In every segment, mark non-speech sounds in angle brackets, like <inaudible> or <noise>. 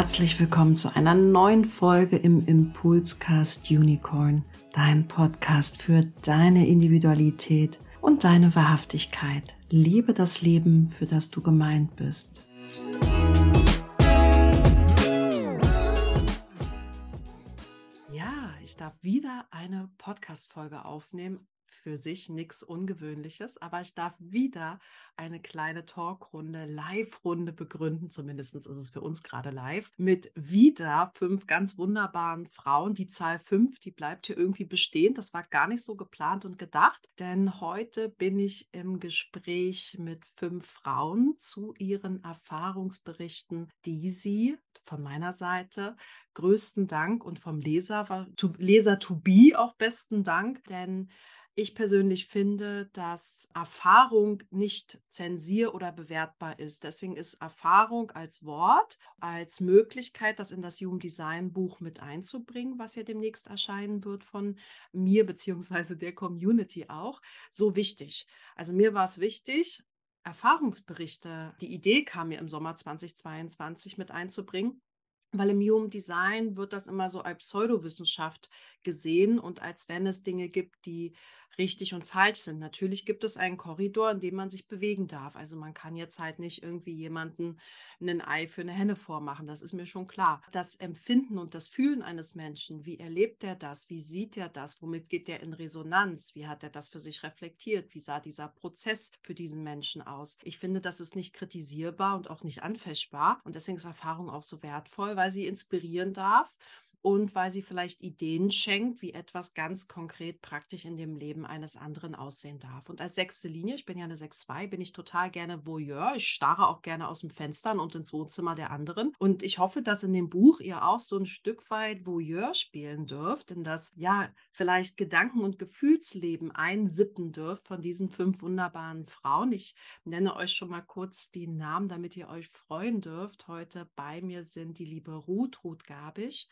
herzlich willkommen zu einer neuen Folge im Impulscast Unicorn, dein Podcast für deine Individualität und deine Wahrhaftigkeit. Liebe das Leben, für das du gemeint bist. Ja, ich darf wieder eine Podcast-Folge aufnehmen für sich nichts Ungewöhnliches, aber ich darf wieder eine kleine Talkrunde, Live-Runde begründen, zumindest ist es für uns gerade live, mit wieder fünf ganz wunderbaren Frauen. Die Zahl fünf, die bleibt hier irgendwie bestehen. Das war gar nicht so geplant und gedacht, denn heute bin ich im Gespräch mit fünf Frauen zu ihren Erfahrungsberichten, die sie von meiner Seite größten Dank und vom Leser, Leser to be auch besten Dank, denn ich persönlich finde, dass Erfahrung nicht zensier- oder bewertbar ist. Deswegen ist Erfahrung als Wort, als Möglichkeit, das in das Human Design Buch mit einzubringen, was ja demnächst erscheinen wird von mir beziehungsweise der Community auch, so wichtig. Also mir war es wichtig, Erfahrungsberichte, die Idee kam mir im Sommer 2022 mit einzubringen, weil im Human Design wird das immer so als Pseudowissenschaft gesehen und als wenn es Dinge gibt, die richtig und falsch sind. Natürlich gibt es einen Korridor, in dem man sich bewegen darf. Also man kann jetzt halt nicht irgendwie jemanden ein Ei für eine Henne vormachen. Das ist mir schon klar. Das Empfinden und das Fühlen eines Menschen, wie erlebt er das? Wie sieht er das? Womit geht er in Resonanz? Wie hat er das für sich reflektiert? Wie sah dieser Prozess für diesen Menschen aus? Ich finde, das ist nicht kritisierbar und auch nicht anfechtbar. Und deswegen ist Erfahrung auch so wertvoll, weil sie inspirieren darf und weil sie vielleicht Ideen schenkt, wie etwas ganz konkret praktisch in dem Leben eines anderen aussehen darf. Und als sechste Linie, ich bin ja eine 6-2, bin ich total gerne Voyeur. Ich starre auch gerne aus dem Fenster und ins Wohnzimmer der anderen. Und ich hoffe, dass in dem Buch ihr auch so ein Stück weit Voyeur spielen dürft, in das ja vielleicht Gedanken- und Gefühlsleben einsippen dürft von diesen fünf wunderbaren Frauen. Ich nenne euch schon mal kurz die Namen, damit ihr euch freuen dürft. Heute bei mir sind die liebe Ruth, Ruth Gabisch,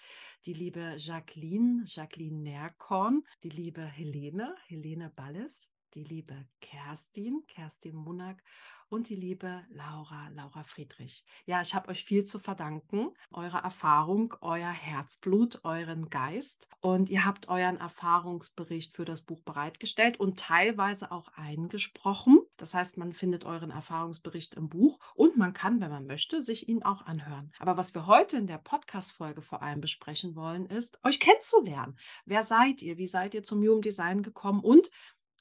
die liebe Jacqueline, Jacqueline Nerkorn, die liebe Helene, Helene Balles, die liebe Kerstin, Kerstin Munak und die liebe Laura, Laura Friedrich. Ja, ich habe euch viel zu verdanken, eure Erfahrung, euer Herzblut, euren Geist und ihr habt euren Erfahrungsbericht für das Buch bereitgestellt und teilweise auch eingesprochen. Das heißt, man findet euren Erfahrungsbericht im Buch und man kann, wenn man möchte, sich ihn auch anhören. Aber was wir heute in der Podcast-Folge vor allem besprechen wollen, ist, euch kennenzulernen. Wer seid ihr? Wie seid ihr zum Human Design gekommen? Und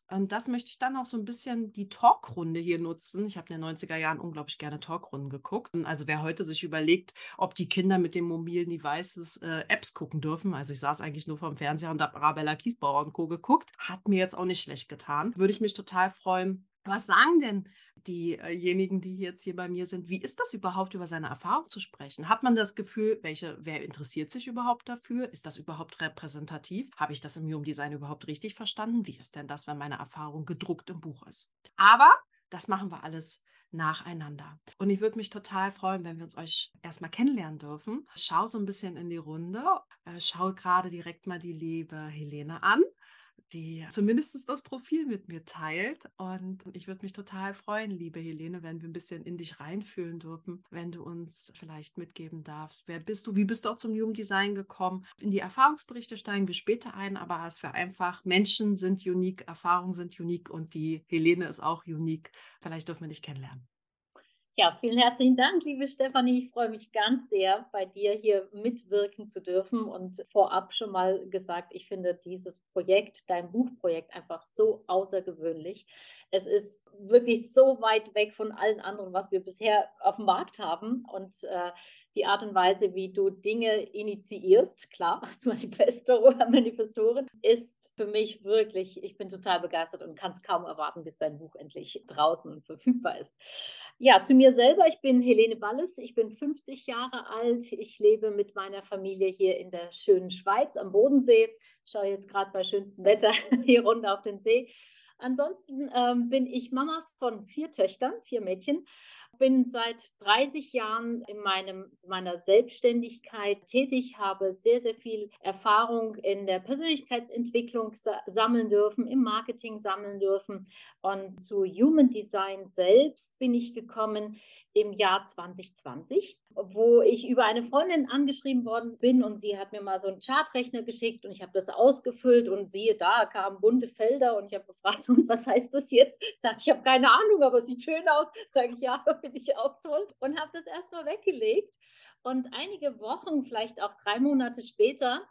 und das möchte ich dann auch so ein bisschen die Talkrunde hier nutzen. Ich habe in den 90er Jahren unglaublich gerne Talkrunden geguckt. Also wer heute sich überlegt, ob die Kinder mit den mobilen Devices äh, Apps gucken dürfen, also ich saß eigentlich nur vom Fernseher und habe Arabella Kiesbauer und Co. geguckt, hat mir jetzt auch nicht schlecht getan. Würde ich mich total freuen. Was sagen denn diejenigen, die jetzt hier bei mir sind, wie ist das überhaupt, über seine Erfahrung zu sprechen? Hat man das Gefühl, welche, wer interessiert sich überhaupt dafür? Ist das überhaupt repräsentativ? Habe ich das im Human Design überhaupt richtig verstanden? Wie ist denn das, wenn meine Erfahrung gedruckt im Buch ist? Aber das machen wir alles nacheinander. Und ich würde mich total freuen, wenn wir uns euch erstmal kennenlernen dürfen. Schau so ein bisschen in die Runde. Äh, schau gerade direkt mal die liebe Helene an die zumindest das Profil mit mir teilt. Und ich würde mich total freuen, liebe Helene, wenn wir ein bisschen in dich reinfühlen dürfen, wenn du uns vielleicht mitgeben darfst. Wer bist du? Wie bist du auch zum Human Design gekommen? In die Erfahrungsberichte steigen wir später ein, aber es wäre einfach, Menschen sind unique, Erfahrungen sind unique und die Helene ist auch unique. Vielleicht dürfen wir dich kennenlernen. Ja, vielen herzlichen Dank, liebe Stefanie. Ich freue mich ganz sehr, bei dir hier mitwirken zu dürfen und vorab schon mal gesagt, ich finde dieses Projekt, dein Buchprojekt, einfach so außergewöhnlich. Es ist wirklich so weit weg von allen anderen, was wir bisher auf dem Markt haben. Und äh, die Art und Weise, wie du Dinge initiierst, klar, <laughs> als Manifestorin, ist für mich wirklich, ich bin total begeistert und kann es kaum erwarten, bis dein Buch endlich draußen und verfügbar ist. Ja, zu mir selber, ich bin Helene Balles, ich bin 50 Jahre alt, ich lebe mit meiner Familie hier in der schönen Schweiz am Bodensee, schaue jetzt gerade bei schönstem Wetter <laughs> hier runter auf den See. Ansonsten ähm, bin ich Mama von vier Töchtern, vier Mädchen bin seit 30 Jahren in meinem, meiner Selbstständigkeit tätig, habe sehr, sehr viel Erfahrung in der Persönlichkeitsentwicklung sammeln dürfen, im Marketing sammeln dürfen. Und zu Human Design selbst bin ich gekommen im Jahr 2020 wo ich über eine Freundin angeschrieben worden bin und sie hat mir mal so einen Chartrechner geschickt und ich habe das ausgefüllt und siehe da, kamen bunte Felder und ich habe gefragt, und was heißt das jetzt? Sagt, ich habe keine Ahnung, aber sieht schön aus. Sage ich, ja, <laughs> finde ich auch toll. Und habe das erstmal weggelegt. Und einige Wochen, vielleicht auch drei Monate später,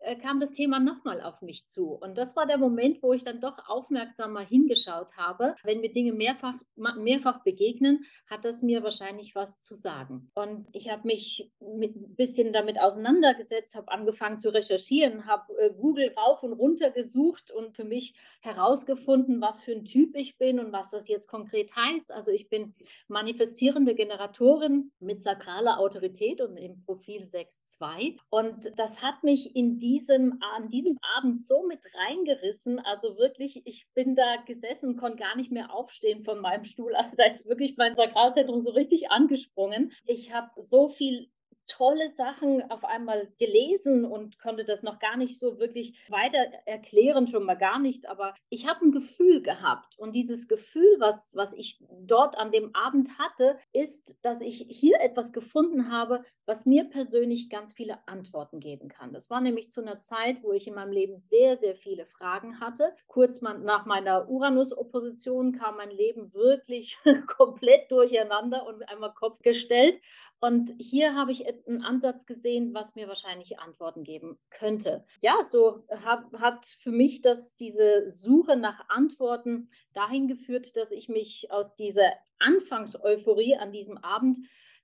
äh, kam das Thema nochmal auf mich zu. Und das war der Moment, wo ich dann doch aufmerksamer hingeschaut habe. Wenn mir Dinge mehrfach, mehrfach begegnen, hat das mir wahrscheinlich was zu sagen. Und ich habe mich ein bisschen damit auseinandergesetzt, habe angefangen zu recherchieren, habe äh, Google rauf und runter gesucht und für mich herausgefunden, was für ein Typ ich bin und was das jetzt konkret heißt. Also ich bin manifestierende Generatorin mit sakraler Autorität und im Profil 6.2. Und das hat mich in die diesem, an diesem Abend so mit reingerissen. Also wirklich, ich bin da gesessen, konnte gar nicht mehr aufstehen von meinem Stuhl. Also da ist wirklich mein Sakralzentrum so richtig angesprungen. Ich habe so viel tolle Sachen auf einmal gelesen und konnte das noch gar nicht so wirklich weiter erklären, schon mal gar nicht. Aber ich habe ein Gefühl gehabt. Und dieses Gefühl, was, was ich dort an dem Abend hatte, ist, dass ich hier etwas gefunden habe, was mir persönlich ganz viele Antworten geben kann. Das war nämlich zu einer Zeit, wo ich in meinem Leben sehr, sehr viele Fragen hatte. Kurz nach meiner Uranus-Opposition kam mein Leben wirklich <laughs> komplett durcheinander und einmal Kopf gestellt. Und hier habe ich einen Ansatz gesehen, was mir wahrscheinlich Antworten geben könnte. Ja, so hab, hat für mich das, diese Suche nach Antworten dahin geführt, dass ich mich aus dieser Anfangseuphorie an diesem Abend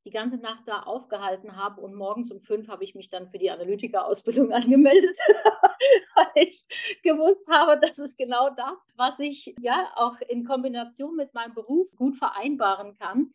die ganze Nacht da aufgehalten habe und morgens um fünf habe ich mich dann für die Analytikerausbildung <laughs> angemeldet, <laughs> weil ich gewusst habe, das ist genau das, was ich ja auch in Kombination mit meinem Beruf gut vereinbaren kann.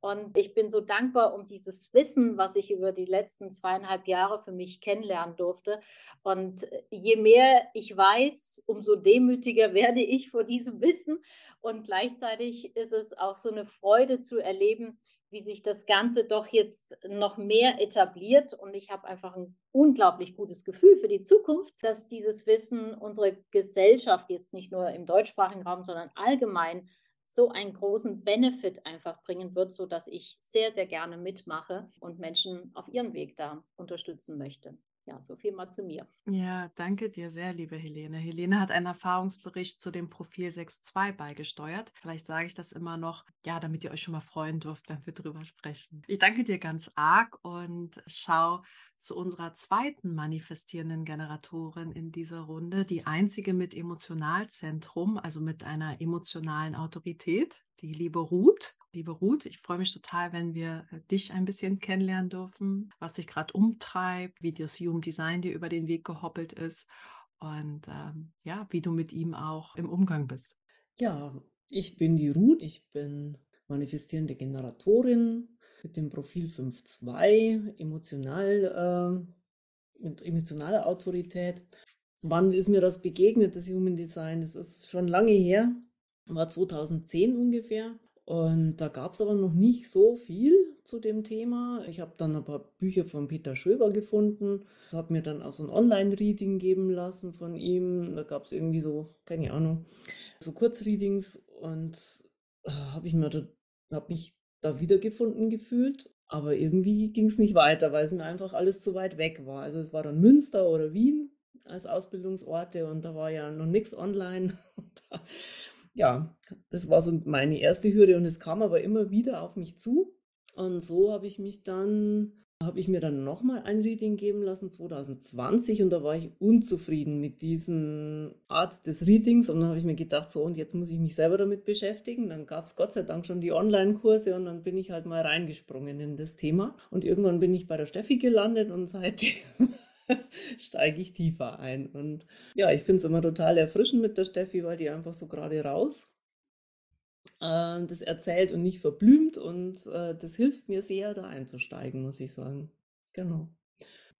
Und ich bin so dankbar um dieses Wissen, was ich über die letzten zweieinhalb Jahre für mich kennenlernen durfte. Und je mehr ich weiß, umso demütiger <laughs> werde ich vor diesem Wissen. Und gleichzeitig ist es auch so eine Freude zu erleben, wie sich das Ganze doch jetzt noch mehr etabliert. Und ich habe einfach ein unglaublich gutes Gefühl für die Zukunft, dass dieses Wissen unsere Gesellschaft jetzt nicht nur im deutschsprachigen Raum, sondern allgemein so einen großen Benefit einfach bringen wird, sodass ich sehr, sehr gerne mitmache und Menschen auf ihrem Weg da unterstützen möchte. Ja, so viel mal zu mir. Ja, danke dir sehr, liebe Helene. Helene hat einen Erfahrungsbericht zu dem Profil 6.2 beigesteuert. Vielleicht sage ich das immer noch, ja, damit ihr euch schon mal freuen dürft, wenn wir drüber sprechen. Ich danke dir ganz arg und schau zu unserer zweiten manifestierenden Generatorin in dieser Runde, die einzige mit Emotionalzentrum, also mit einer emotionalen Autorität, die liebe Ruth. Liebe Ruth, ich freue mich total, wenn wir äh, dich ein bisschen kennenlernen dürfen, was sich gerade umtreibt, wie das Human Design dir über den Weg gehoppelt ist und ähm, ja, wie du mit ihm auch im Umgang bist. Ja, ich bin die Ruth, ich bin manifestierende Generatorin mit dem Profil 5.2, emotional, äh, mit emotionaler Autorität. Wann ist mir das begegnet, das Human Design? Das ist schon lange her, war 2010 ungefähr. Und da gab es aber noch nicht so viel zu dem Thema. Ich habe dann ein paar Bücher von Peter Schöber gefunden, habe mir dann auch so ein Online-Reading geben lassen von ihm. Da gab es irgendwie so, keine Ahnung, so Kurzreadings und äh, habe ich mir da, hab mich da wiedergefunden gefühlt. Aber irgendwie ging es nicht weiter, weil es mir einfach alles zu weit weg war. Also es war dann Münster oder Wien als Ausbildungsorte und da war ja noch nichts online. <laughs> ja, das war so meine erste Hürde und es kam aber immer wieder auf mich zu. Und so habe ich mich dann, habe ich mir dann nochmal ein Reading geben lassen, 2020, und da war ich unzufrieden mit diesen Art des Readings. Und dann habe ich mir gedacht, so, und jetzt muss ich mich selber damit beschäftigen. Dann gab es Gott sei Dank schon die Online-Kurse und dann bin ich halt mal reingesprungen in das Thema. Und irgendwann bin ich bei der Steffi gelandet und seitdem <laughs> steige ich tiefer ein. Und ja, ich finde es immer total erfrischend mit der Steffi, weil die einfach so gerade raus äh, das erzählt und nicht verblümt. Und äh, das hilft mir sehr, da einzusteigen, muss ich sagen. Genau.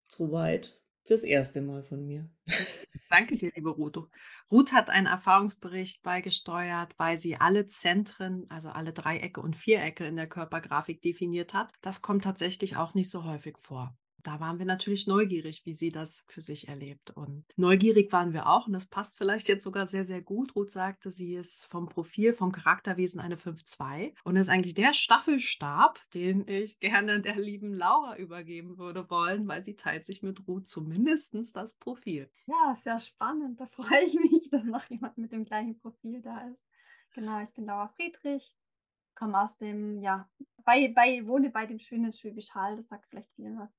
Soweit fürs erste Mal von mir. <laughs> Danke dir, liebe Ruth. Ruth hat einen Erfahrungsbericht beigesteuert, weil sie alle Zentren, also alle Dreiecke und Vierecke in der Körpergrafik definiert hat. Das kommt tatsächlich auch nicht so häufig vor. Da waren wir natürlich neugierig, wie sie das für sich erlebt. Und neugierig waren wir auch, und das passt vielleicht jetzt sogar sehr, sehr gut. Ruth sagte, sie ist vom Profil, vom Charakterwesen eine 5-2 und ist eigentlich der Staffelstab, den ich gerne der lieben Laura übergeben würde wollen, weil sie teilt sich mit Ruth zumindest das Profil. Ja, sehr spannend. Da <laughs> freue ich mich, dass noch jemand mit dem gleichen Profil da ist. Genau, ich bin Laura Friedrich, komme aus dem, ja, bei, bei, wohne bei dem schönen Schwäbisch Hall, das sagt vielleicht vielen was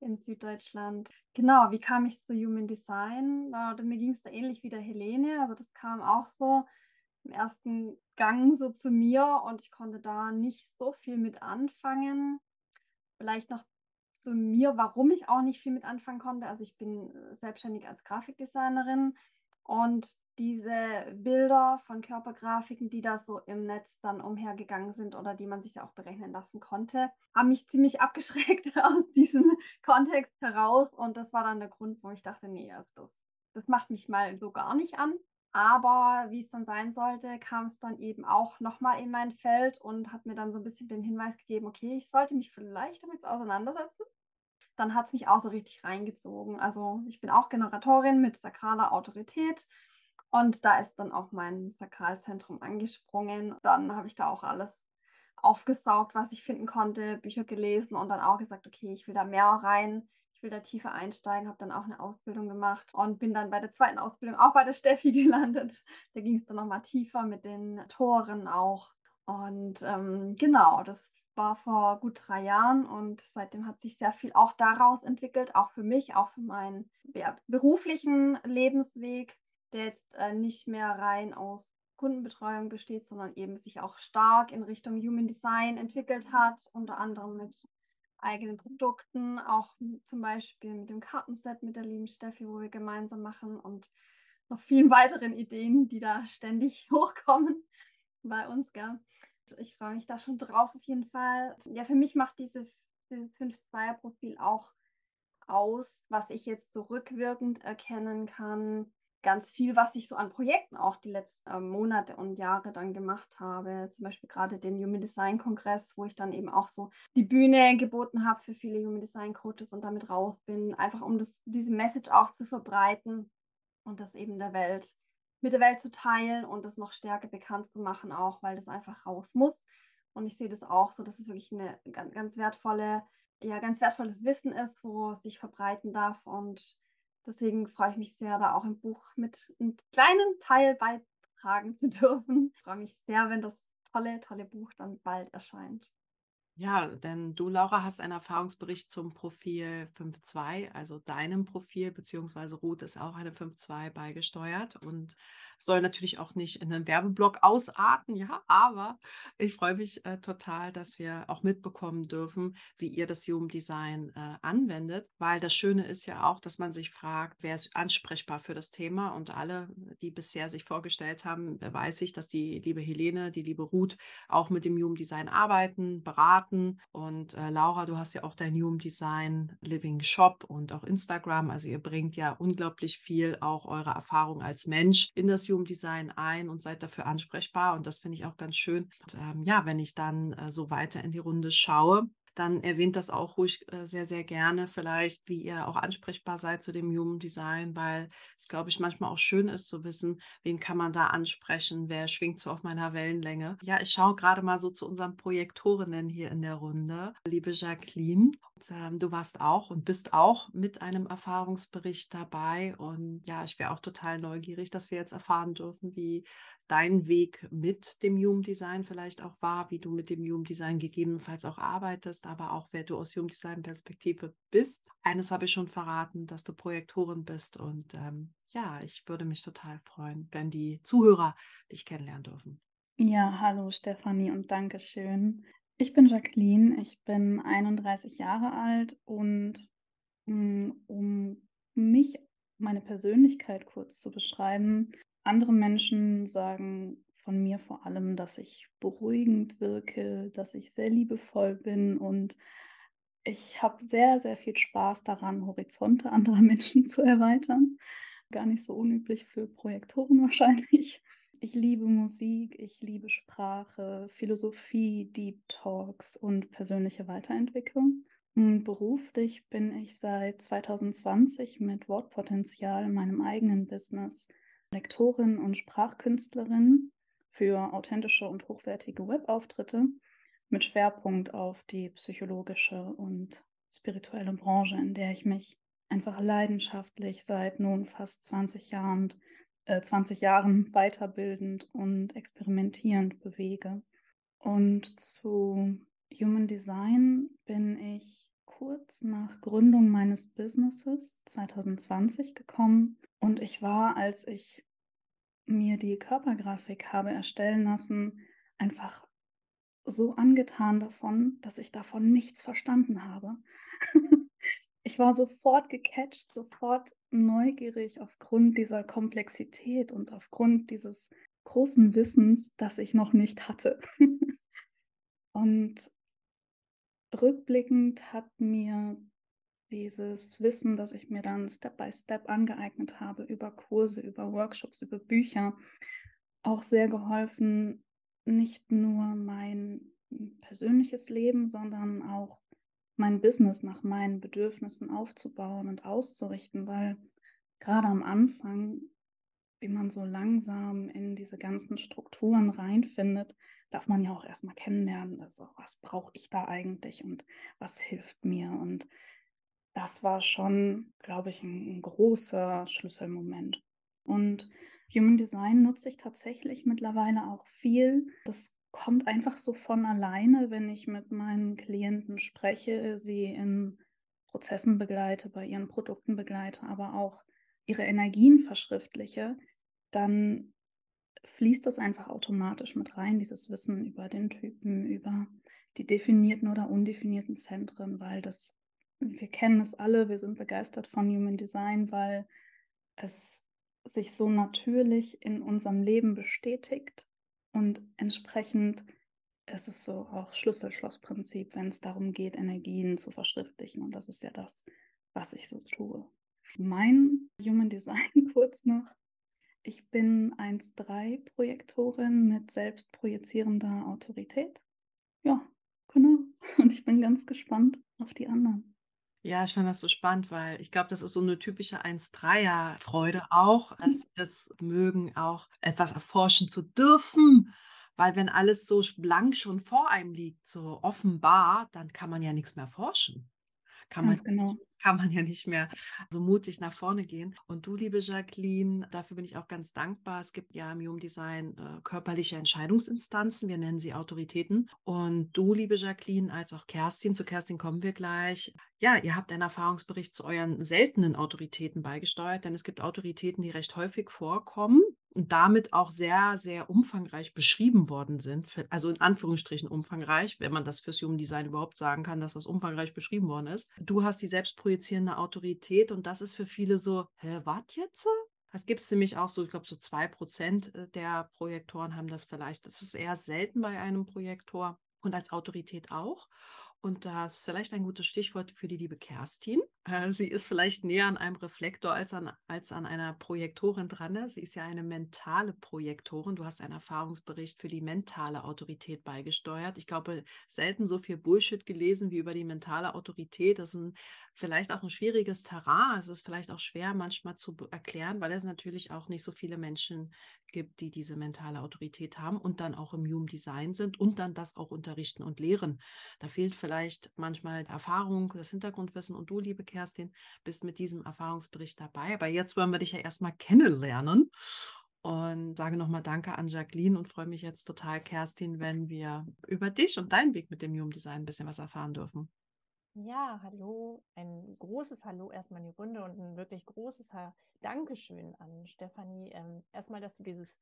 in Süddeutschland. Genau, wie kam ich zu Human Design? Mir ging es da ähnlich wie der Helene. Also das kam auch so im ersten Gang so zu mir und ich konnte da nicht so viel mit anfangen. Vielleicht noch zu mir, warum ich auch nicht viel mit anfangen konnte. Also ich bin selbstständig als Grafikdesignerin und diese Bilder von Körpergrafiken, die da so im Netz dann umhergegangen sind oder die man sich auch berechnen lassen konnte, haben mich ziemlich <laughs> abgeschreckt aus diesem Kontext heraus. Und das war dann der Grund, wo ich dachte, nee, also das, das macht mich mal so gar nicht an. Aber wie es dann sein sollte, kam es dann eben auch nochmal in mein Feld und hat mir dann so ein bisschen den Hinweis gegeben, okay, ich sollte mich vielleicht damit auseinandersetzen. Dann hat es mich auch so richtig reingezogen. Also ich bin auch Generatorin mit sakraler Autorität und da ist dann auch mein Sakralzentrum angesprungen. Dann habe ich da auch alles aufgesaugt, was ich finden konnte, Bücher gelesen und dann auch gesagt, okay, ich will da mehr rein, ich will da tiefer einsteigen, habe dann auch eine Ausbildung gemacht und bin dann bei der zweiten Ausbildung auch bei der Steffi <laughs> gelandet. Da ging es dann nochmal tiefer mit den Toren auch. Und ähm, genau, das war vor gut drei Jahren und seitdem hat sich sehr viel auch daraus entwickelt, auch für mich, auch für meinen beruflichen Lebensweg der jetzt äh, nicht mehr rein aus Kundenbetreuung besteht, sondern eben sich auch stark in Richtung Human Design entwickelt hat, unter anderem mit eigenen Produkten, auch zum Beispiel mit dem Kartenset mit der lieben Steffi, wo wir gemeinsam machen und noch vielen weiteren Ideen, die da ständig <laughs> hochkommen bei uns, gell? Ich freue mich da schon drauf auf jeden Fall. Ja, für mich macht diese, dieses 5-2er-Profil auch aus, was ich jetzt so rückwirkend erkennen kann, ganz viel, was ich so an Projekten auch die letzten äh, Monate und Jahre dann gemacht habe. Zum Beispiel gerade den Human Design Kongress, wo ich dann eben auch so die Bühne geboten habe für viele Human Design Coaches und damit raus bin, einfach um das, diese Message auch zu verbreiten und das eben der Welt, mit der Welt zu teilen und das noch stärker bekannt zu machen, auch weil das einfach raus muss. Und ich sehe das auch so, dass es wirklich eine ganz, ganz wertvolle, ja, ganz wertvolles Wissen ist, wo es sich verbreiten darf und Deswegen freue ich mich sehr, da auch im Buch mit einem kleinen Teil beitragen <laughs> zu dürfen. Ich freue mich sehr, wenn das tolle, tolle Buch dann bald erscheint. Ja, denn du, Laura, hast einen Erfahrungsbericht zum Profil 5.2, also deinem Profil, beziehungsweise Ruth ist auch eine 5.2 beigesteuert und soll natürlich auch nicht in einen Werbeblock ausarten, ja, aber ich freue mich äh, total, dass wir auch mitbekommen dürfen, wie ihr das Human Design äh, anwendet, weil das Schöne ist ja auch, dass man sich fragt, wer ist ansprechbar für das Thema und alle, die bisher sich vorgestellt haben, weiß ich, dass die liebe Helene, die liebe Ruth auch mit dem Human Design arbeiten, beraten und äh, Laura, du hast ja auch dein Human Design Living Shop und auch Instagram, also ihr bringt ja unglaublich viel auch eure Erfahrung als Mensch in das Human Design ein und seid dafür ansprechbar. Und das finde ich auch ganz schön. Und, ähm, ja, wenn ich dann äh, so weiter in die Runde schaue, dann erwähnt das auch ruhig äh, sehr, sehr gerne vielleicht, wie ihr auch ansprechbar seid zu dem Human Design, weil es, glaube ich, manchmal auch schön ist zu wissen, wen kann man da ansprechen, wer schwingt so auf meiner Wellenlänge. Ja, ich schaue gerade mal so zu unseren Projektorinnen hier in der Runde. Liebe Jacqueline, und, ähm, du warst auch und bist auch mit einem Erfahrungsbericht dabei und ja, ich wäre auch total neugierig, dass wir jetzt erfahren dürfen, wie dein Weg mit dem Human Design vielleicht auch war, wie du mit dem Human Design gegebenenfalls auch arbeitest, aber auch wer du aus Human Design Perspektive bist. Eines habe ich schon verraten, dass du Projektorin bist und ähm, ja, ich würde mich total freuen, wenn die Zuhörer dich kennenlernen dürfen. Ja, hallo Stefanie und Dankeschön. Ich bin Jacqueline, ich bin 31 Jahre alt und mm, um mich, meine Persönlichkeit kurz zu beschreiben, andere Menschen sagen von mir vor allem, dass ich beruhigend wirke, dass ich sehr liebevoll bin und ich habe sehr, sehr viel Spaß daran, Horizonte anderer <laughs> Menschen zu erweitern. Gar nicht so unüblich für Projektoren <laughs> wahrscheinlich. Ich liebe Musik, ich liebe Sprache, Philosophie, Deep Talks und persönliche Weiterentwicklung. Beruflich bin ich seit 2020 mit Wortpotenzial, meinem eigenen Business, Lektorin und Sprachkünstlerin für authentische und hochwertige Webauftritte mit Schwerpunkt auf die psychologische und spirituelle Branche, in der ich mich einfach leidenschaftlich seit nun fast 20 Jahren, äh, 20 Jahren weiterbildend und experimentierend bewege. Und zu Human Design bin ich kurz nach Gründung meines Businesses 2020 gekommen und ich war, als ich mir die Körpergrafik habe erstellen lassen, einfach so angetan davon, dass ich davon nichts verstanden habe. <laughs> ich war sofort gecatcht, sofort neugierig aufgrund dieser Komplexität und aufgrund dieses großen Wissens, das ich noch nicht hatte. <laughs> und rückblickend hat mir dieses Wissen, das ich mir dann Step by Step angeeignet habe, über Kurse, über Workshops, über Bücher, auch sehr geholfen, nicht nur mein persönliches Leben, sondern auch mein Business nach meinen Bedürfnissen aufzubauen und auszurichten, weil gerade am Anfang, wie man so langsam in diese ganzen Strukturen reinfindet, darf man ja auch erstmal kennenlernen, also was brauche ich da eigentlich und was hilft mir und das war schon, glaube ich, ein, ein großer Schlüsselmoment. Und Human Design nutze ich tatsächlich mittlerweile auch viel. Das kommt einfach so von alleine, wenn ich mit meinen Klienten spreche, sie in Prozessen begleite, bei ihren Produkten begleite, aber auch ihre Energien verschriftliche, dann fließt das einfach automatisch mit rein, dieses Wissen über den Typen, über die definierten oder undefinierten Zentren, weil das wir kennen es alle, wir sind begeistert von Human Design, weil es sich so natürlich in unserem Leben bestätigt und entsprechend ist es so auch Schlüssel-Schloss-Prinzip, wenn es darum geht, Energien zu verschriftlichen und das ist ja das, was ich so tue. Mein Human Design <laughs> kurz noch. Ich bin 1.3-Projektorin mit selbstprojizierender Autorität. Ja, genau. Und ich bin ganz gespannt auf die anderen. Ja, ich fand das so spannend, weil ich glaube, das ist so eine typische 1-3er-Freude auch, dass sie das mögen, auch etwas erforschen zu dürfen. Weil wenn alles so blank schon vor einem liegt, so offenbar, dann kann man ja nichts mehr forschen. Kann Ganz man genau <laughs> kann man ja nicht mehr so mutig nach vorne gehen. Und du, liebe Jacqueline, dafür bin ich auch ganz dankbar. Es gibt ja im Human Design äh, körperliche Entscheidungsinstanzen, wir nennen sie Autoritäten. Und du, liebe Jacqueline, als auch Kerstin, zu Kerstin kommen wir gleich. Ja, ihr habt einen Erfahrungsbericht zu euren seltenen Autoritäten beigesteuert, denn es gibt Autoritäten, die recht häufig vorkommen und damit auch sehr, sehr umfangreich beschrieben worden sind. Also in Anführungsstrichen umfangreich, wenn man das fürs Human Design überhaupt sagen kann, dass was umfangreich beschrieben worden ist. Du hast die selbstprojizierende Autorität und das ist für viele so, hä, was jetzt? Das gibt es nämlich auch so, ich glaube, so zwei Prozent äh, der Projektoren haben das vielleicht. Das ist eher selten bei einem Projektor und als Autorität auch. Und das ist vielleicht ein gutes Stichwort für die liebe Kerstin. Äh, sie ist vielleicht näher an einem Reflektor als an, als an einer Projektorin dran. Sie ist ja eine mentale Projektorin. Du hast einen Erfahrungsbericht für die mentale Autorität beigesteuert. Ich glaube, selten so viel Bullshit gelesen wie über die mentale Autorität. Das ist ein, vielleicht auch ein schwieriges Terrain. Es ist vielleicht auch schwer manchmal zu erklären, weil es natürlich auch nicht so viele Menschen gibt, die diese mentale Autorität haben und dann auch im Human Design sind und dann das auch unterrichten und lehren. Da fehlt vielleicht manchmal Erfahrung, das Hintergrundwissen und du, liebe Kerstin, bist mit diesem Erfahrungsbericht dabei. Aber jetzt wollen wir dich ja erstmal kennenlernen und sage nochmal Danke an Jacqueline und freue mich jetzt total, Kerstin, wenn wir über dich und deinen Weg mit dem Human Design ein bisschen was erfahren dürfen. Ja, hallo, ein großes Hallo erstmal in die Runde und ein wirklich großes Dankeschön an Stefanie. Ähm, erstmal, dass du dieses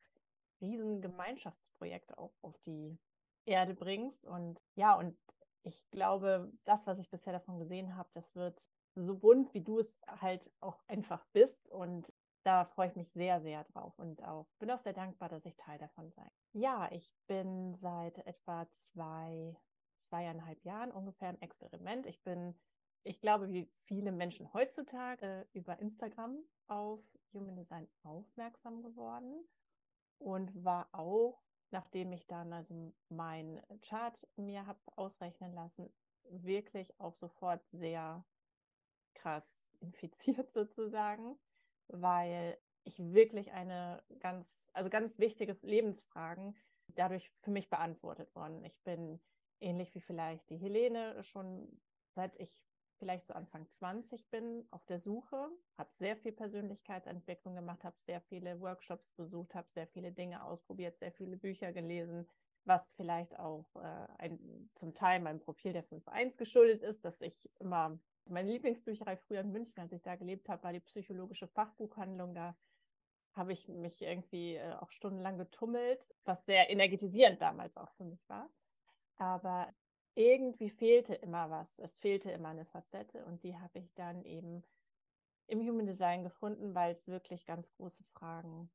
riesen Gemeinschaftsprojekt auch auf die Erde bringst. Und ja, und ich glaube, das, was ich bisher davon gesehen habe, das wird so bunt, wie du es halt auch einfach bist. Und da freue ich mich sehr, sehr drauf und auch bin auch sehr dankbar, dass ich Teil davon sein. Ja, ich bin seit etwa zwei zweieinhalb Jahren ungefähr im Experiment. Ich bin, ich glaube, wie viele Menschen heutzutage über Instagram auf Human Design aufmerksam geworden und war auch, nachdem ich dann also mein Chart mir habe ausrechnen lassen, wirklich auch sofort sehr krass infiziert <laughs> sozusagen, weil ich wirklich eine ganz, also ganz wichtige Lebensfragen dadurch für mich beantwortet worden. Ich bin ähnlich wie vielleicht die Helene schon seit ich vielleicht so Anfang 20 bin, auf der Suche, habe sehr viel Persönlichkeitsentwicklung gemacht, habe sehr viele Workshops besucht, habe sehr viele Dinge ausprobiert, sehr viele Bücher gelesen, was vielleicht auch äh, ein, zum Teil meinem Profil der 5.1 geschuldet ist, dass ich immer, meine Lieblingsbücherei früher in München, als ich da gelebt habe, war die psychologische Fachbuchhandlung. Da habe ich mich irgendwie äh, auch stundenlang getummelt, was sehr energetisierend damals auch für mich war. Aber irgendwie fehlte immer was. Es fehlte immer eine Facette und die habe ich dann eben im Human Design gefunden, weil es wirklich ganz große Fragen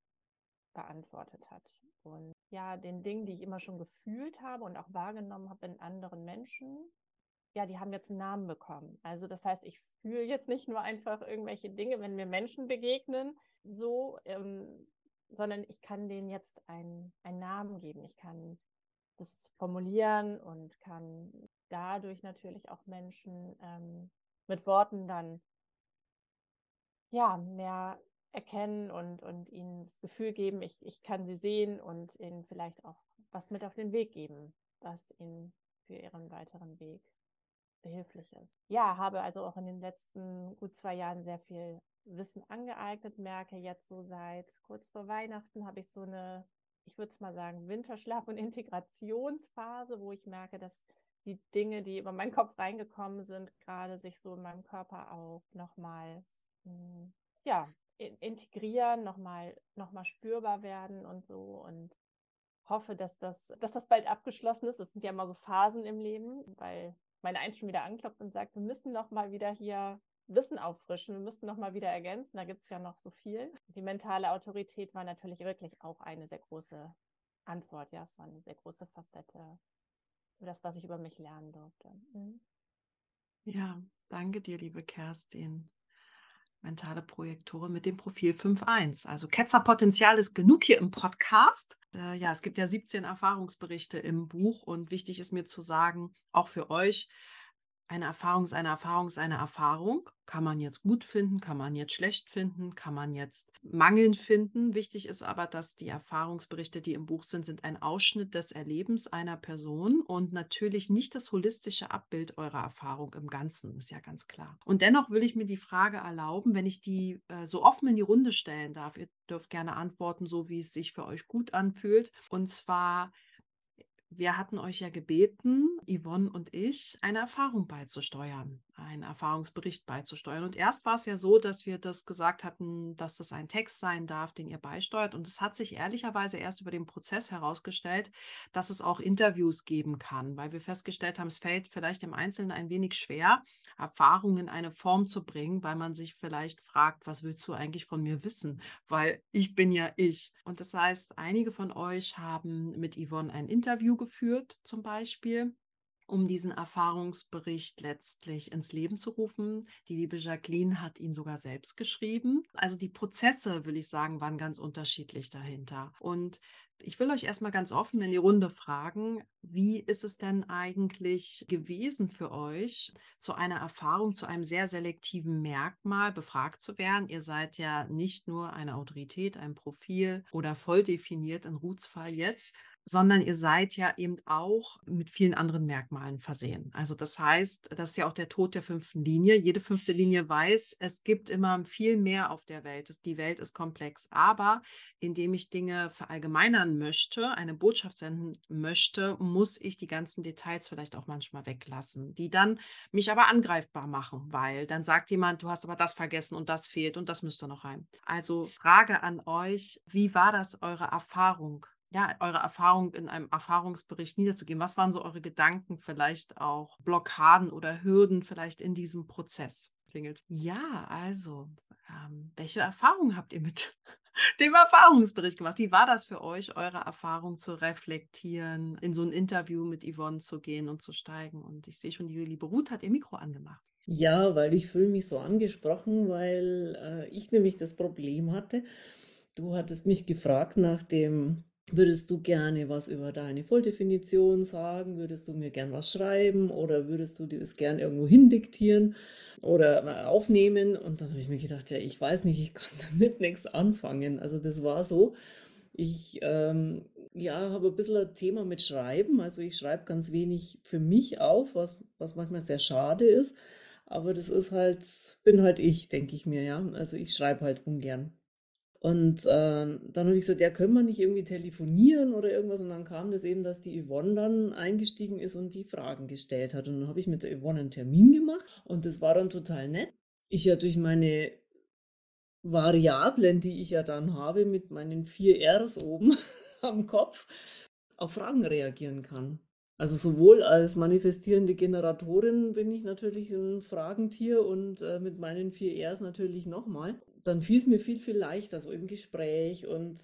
beantwortet hat. Und ja, den Dingen, die ich immer schon gefühlt habe und auch wahrgenommen habe in anderen Menschen, ja, die haben jetzt einen Namen bekommen. Also das heißt, ich fühle jetzt nicht nur einfach irgendwelche Dinge, wenn mir Menschen begegnen, so, ähm, sondern ich kann denen jetzt einen, einen Namen geben. Ich kann das formulieren und kann dadurch natürlich auch Menschen ähm, mit Worten dann ja mehr erkennen und, und ihnen das Gefühl geben, ich, ich kann sie sehen und ihnen vielleicht auch was mit auf den Weg geben, was ihnen für ihren weiteren Weg behilflich ist. Ja, habe also auch in den letzten gut zwei Jahren sehr viel Wissen angeeignet, merke jetzt so seit kurz vor Weihnachten habe ich so eine ich würde es mal sagen, Winterschlaf- und Integrationsphase, wo ich merke, dass die Dinge, die über meinen Kopf reingekommen sind, gerade sich so in meinem Körper auch nochmal, hm, ja, integrieren, nochmal noch mal spürbar werden und so und hoffe, dass das, dass das bald abgeschlossen ist. Es sind ja immer so Phasen im Leben, weil meine Eins schon wieder anklopft und sagt, wir müssen noch mal wieder hier Wissen auffrischen. Wir müssten noch mal wieder ergänzen. Da gibt es ja noch so viel. Die mentale Autorität war natürlich wirklich auch eine sehr große Antwort. Ja, es war eine sehr große Facette für das, was ich über mich lernen durfte. Mhm. Ja, danke dir, liebe Kerstin. Mentale Projektorin mit dem Profil 5.1. Also Ketzerpotenzial ist genug hier im Podcast. Äh, ja, es gibt ja 17 Erfahrungsberichte im Buch und wichtig ist mir zu sagen, auch für euch, eine Erfahrung ist eine Erfahrung ist eine Erfahrung. Kann man jetzt gut finden, kann man jetzt schlecht finden, kann man jetzt mangelnd finden. Wichtig ist aber, dass die Erfahrungsberichte, die im Buch sind, sind ein Ausschnitt des Erlebens einer Person und natürlich nicht das holistische Abbild eurer Erfahrung im Ganzen, ist ja ganz klar. Und dennoch will ich mir die Frage erlauben, wenn ich die äh, so offen in die Runde stellen darf. Ihr dürft gerne antworten, so wie es sich für euch gut anfühlt. Und zwar, wir hatten euch ja gebeten, Yvonne und ich, eine Erfahrung beizusteuern, einen Erfahrungsbericht beizusteuern. Und erst war es ja so, dass wir das gesagt hatten, dass das ein Text sein darf, den ihr beisteuert. Und es hat sich ehrlicherweise erst über den Prozess herausgestellt, dass es auch Interviews geben kann, weil wir festgestellt haben, es fällt vielleicht im Einzelnen ein wenig schwer, Erfahrungen in eine Form zu bringen, weil man sich vielleicht fragt, was willst du eigentlich von mir wissen? Weil ich bin ja ich. Und das heißt, einige von euch haben mit Yvonne ein Interview geführt, zum Beispiel um diesen Erfahrungsbericht letztlich ins Leben zu rufen. Die liebe Jacqueline hat ihn sogar selbst geschrieben. Also die Prozesse, will ich sagen, waren ganz unterschiedlich dahinter. Und ich will euch erstmal ganz offen in die Runde fragen, wie ist es denn eigentlich gewesen für euch, zu einer Erfahrung, zu einem sehr selektiven Merkmal befragt zu werden? Ihr seid ja nicht nur eine Autorität, ein Profil oder voll definiert in Ruths Fall jetzt, sondern ihr seid ja eben auch mit vielen anderen Merkmalen versehen. Also das heißt, das ist ja auch der Tod der fünften Linie. Jede fünfte Linie weiß, es gibt immer viel mehr auf der Welt. Die Welt ist komplex. Aber indem ich Dinge verallgemeinern möchte, eine Botschaft senden möchte, muss ich die ganzen Details vielleicht auch manchmal weglassen, die dann mich aber angreifbar machen, weil dann sagt jemand, du hast aber das vergessen und das fehlt und das müsste noch rein. Also Frage an euch, wie war das eure Erfahrung ja, eure Erfahrung in einem Erfahrungsbericht niederzugeben. Was waren so eure Gedanken, vielleicht auch Blockaden oder Hürden vielleicht in diesem Prozess? Klingelt. Ja, also, ähm, welche Erfahrungen habt ihr mit <laughs> dem Erfahrungsbericht gemacht? Wie war das für euch, eure Erfahrung zu reflektieren, in so ein Interview mit Yvonne zu gehen und zu steigen? Und ich sehe schon, die liebe Ruth hat ihr Mikro angemacht. Ja, weil ich fühle mich so angesprochen, weil äh, ich nämlich das Problem hatte. Du hattest mich gefragt nach dem Würdest du gerne was über deine Volldefinition sagen? Würdest du mir gern was schreiben oder würdest du dir das gern irgendwo hindiktieren oder aufnehmen? Und dann habe ich mir gedacht, ja, ich weiß nicht, ich kann <laughs> damit nichts anfangen. Also das war so. Ich ähm, ja, habe ein bisschen ein Thema mit Schreiben. Also ich schreibe ganz wenig für mich auf, was, was manchmal sehr schade ist. Aber das ist halt, bin halt ich, denke ich mir, ja. Also ich schreibe halt ungern. Und ähm, dann habe ich gesagt, ja, können wir nicht irgendwie telefonieren oder irgendwas? Und dann kam das eben, dass die Yvonne dann eingestiegen ist und die Fragen gestellt hat. Und dann habe ich mit der Yvonne einen Termin gemacht und das war dann total nett. Ich ja durch meine Variablen, die ich ja dann habe, mit meinen vier Rs oben <laughs> am Kopf, auf Fragen reagieren kann. Also sowohl als manifestierende Generatorin bin ich natürlich ein Fragentier und äh, mit meinen vier Rs natürlich nochmal. Dann fiel es mir viel, viel leichter, so im Gespräch. Und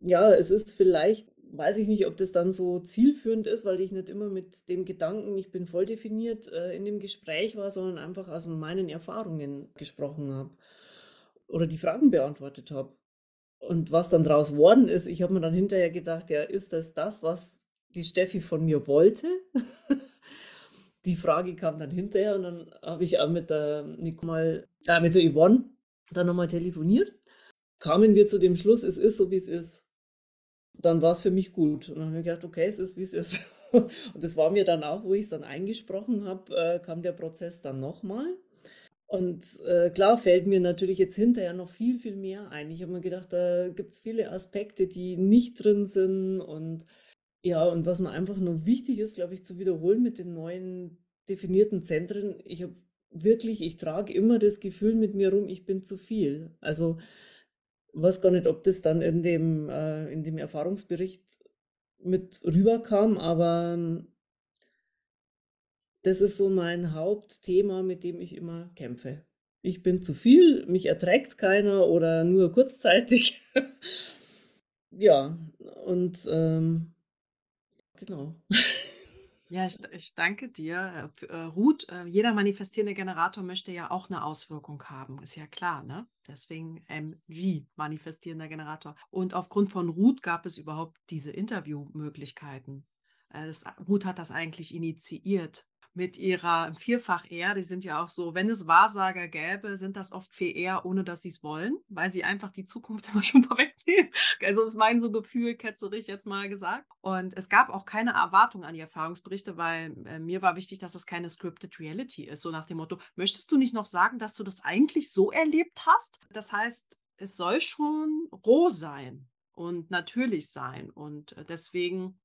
ja, es ist vielleicht, weiß ich nicht, ob das dann so zielführend ist, weil ich nicht immer mit dem Gedanken, ich bin voll definiert, äh, in dem Gespräch war, sondern einfach aus meinen Erfahrungen gesprochen habe oder die Fragen beantwortet habe. Und was dann draus worden ist, ich habe mir dann hinterher gedacht, ja, ist das das, was die Steffi von mir wollte. <laughs> die Frage kam dann hinterher und dann habe ich auch mit der Nicole, äh, mit der Yvonne dann nochmal telefoniert. Kamen wir zu dem Schluss, es ist so, wie es ist. Dann war es für mich gut. Und dann habe ich gedacht, okay, es ist, wie es ist. <laughs> Und das war mir dann auch, wo ich es dann eingesprochen habe, äh, kam der Prozess dann nochmal. Und äh, klar fällt mir natürlich jetzt hinterher noch viel, viel mehr ein. Ich habe mir gedacht, da gibt es viele Aspekte, die nicht drin sind und ja, und was mir einfach nur wichtig ist, glaube ich, zu wiederholen mit den neuen definierten Zentren, ich habe wirklich, ich trage immer das Gefühl mit mir rum, ich bin zu viel. Also weiß gar nicht, ob das dann in dem, äh, in dem Erfahrungsbericht mit rüberkam, aber ähm, das ist so mein Hauptthema, mit dem ich immer kämpfe. Ich bin zu viel, mich erträgt keiner oder nur kurzzeitig. <laughs> ja, und ähm, genau. <laughs> Ja, ich, ich danke dir. Äh, äh, Ruth, äh, jeder manifestierende Generator möchte ja auch eine Auswirkung haben, ist ja klar, ne? Deswegen MG, manifestierender Generator. Und aufgrund von Ruth gab es überhaupt diese Interviewmöglichkeiten. Äh, Ruth hat das eigentlich initiiert mit ihrer vierfach R, die sind ja auch so, wenn es Wahrsager gäbe, sind das oft viel eher, ohne dass sie es wollen, weil sie einfach die Zukunft <laughs> immer schon vorwegnehmen. Also ist mein so Gefühl, ketzerich jetzt mal gesagt. Und es gab auch keine Erwartung an die Erfahrungsberichte, weil äh, mir war wichtig, dass es keine scripted Reality ist. So nach dem Motto, möchtest du nicht noch sagen, dass du das eigentlich so erlebt hast? Das heißt, es soll schon roh sein und natürlich sein. Und äh, deswegen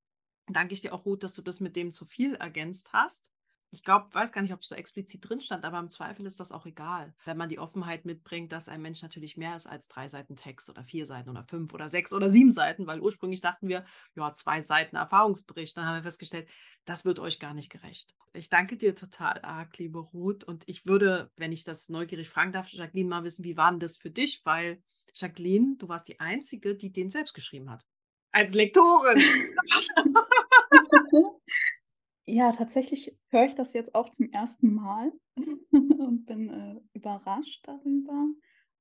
danke ich dir auch, Ruth, dass du das mit dem zu viel ergänzt hast ich glaube, weiß gar nicht, ob es so explizit drin stand, aber im Zweifel ist das auch egal. Wenn man die Offenheit mitbringt, dass ein Mensch natürlich mehr ist als drei Seiten Text oder vier Seiten oder fünf oder sechs oder sieben Seiten, weil ursprünglich dachten wir, ja, zwei Seiten Erfahrungsbericht. Dann haben wir festgestellt, das wird euch gar nicht gerecht. Ich danke dir total arg, liebe Ruth. Und ich würde, wenn ich das neugierig fragen darf, Jacqueline, mal wissen, wie war denn das für dich? Weil, Jacqueline, du warst die Einzige, die den selbst geschrieben hat. Als Lektorin. <laughs> <laughs> Ja, tatsächlich höre ich das jetzt auch zum ersten Mal <laughs> und bin äh, überrascht darüber.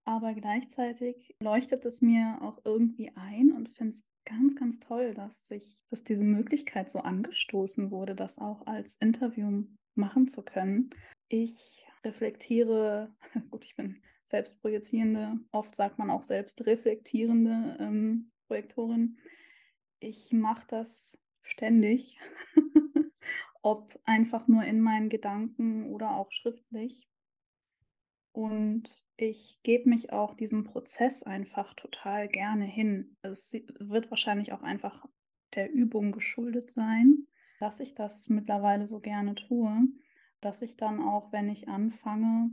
Aber gleichzeitig leuchtet es mir auch irgendwie ein und finde es ganz, ganz toll, dass sich, dass diese Möglichkeit so angestoßen wurde, das auch als Interview machen zu können. Ich reflektiere, <laughs> gut, ich bin selbstprojizierende, oft sagt man auch selbstreflektierende ähm, Projektorin. Ich mache das ständig <laughs> ob einfach nur in meinen Gedanken oder auch schriftlich. Und ich gebe mich auch diesem Prozess einfach total gerne hin. Es wird wahrscheinlich auch einfach der Übung geschuldet sein, dass ich das mittlerweile so gerne tue, dass ich dann auch, wenn ich anfange,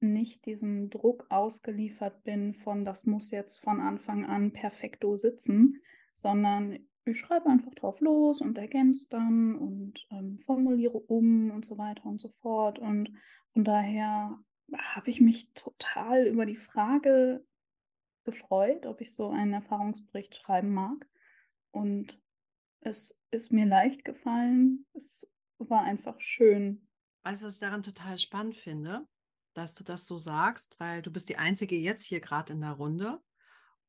nicht diesem Druck ausgeliefert bin von, das muss jetzt von Anfang an perfekto sitzen, sondern ich schreibe einfach drauf los und ergänze dann und ähm, formuliere um und so weiter und so fort. Und von daher habe ich mich total über die Frage gefreut, ob ich so einen Erfahrungsbericht schreiben mag. Und es ist mir leicht gefallen. Es war einfach schön. Weißt du, was ich daran total spannend finde, dass du das so sagst, weil du bist die Einzige jetzt hier gerade in der Runde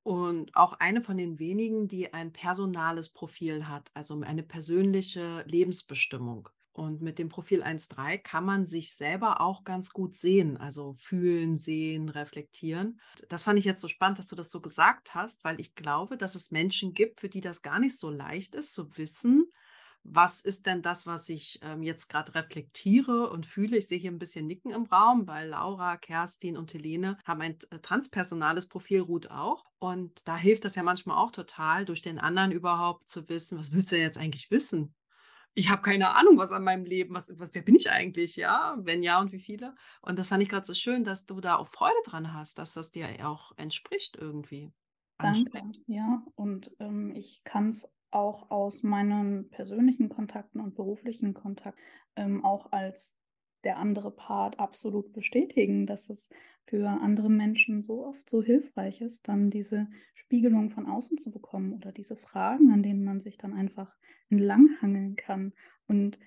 und auch eine von den wenigen, die ein personales Profil hat, also eine persönliche Lebensbestimmung. Und mit dem Profil 1.3 kann man sich selber auch ganz gut sehen, also fühlen, sehen, reflektieren. Das fand ich jetzt so spannend, dass du das so gesagt hast, weil ich glaube, dass es Menschen gibt, für die das gar nicht so leicht ist zu wissen, was ist denn das, was ich ähm, jetzt gerade reflektiere und fühle? Ich sehe hier ein bisschen Nicken im Raum, weil Laura, Kerstin und Helene haben ein äh, transpersonales Profil, Ruth auch. Und da hilft das ja manchmal auch total, durch den anderen überhaupt zu wissen, was willst du jetzt eigentlich wissen? Ich habe keine Ahnung, was an meinem Leben, was, wer bin ich eigentlich, ja? Wenn ja und wie viele? Und das fand ich gerade so schön, dass du da auch Freude dran hast, dass das dir auch entspricht irgendwie. Danke, ja. Und ähm, ich kann es auch aus meinen persönlichen Kontakten und beruflichen Kontakten ähm, auch als der andere Part absolut bestätigen, dass es für andere Menschen so oft so hilfreich ist, dann diese Spiegelung von außen zu bekommen oder diese Fragen, an denen man sich dann einfach entlanghangeln kann. Und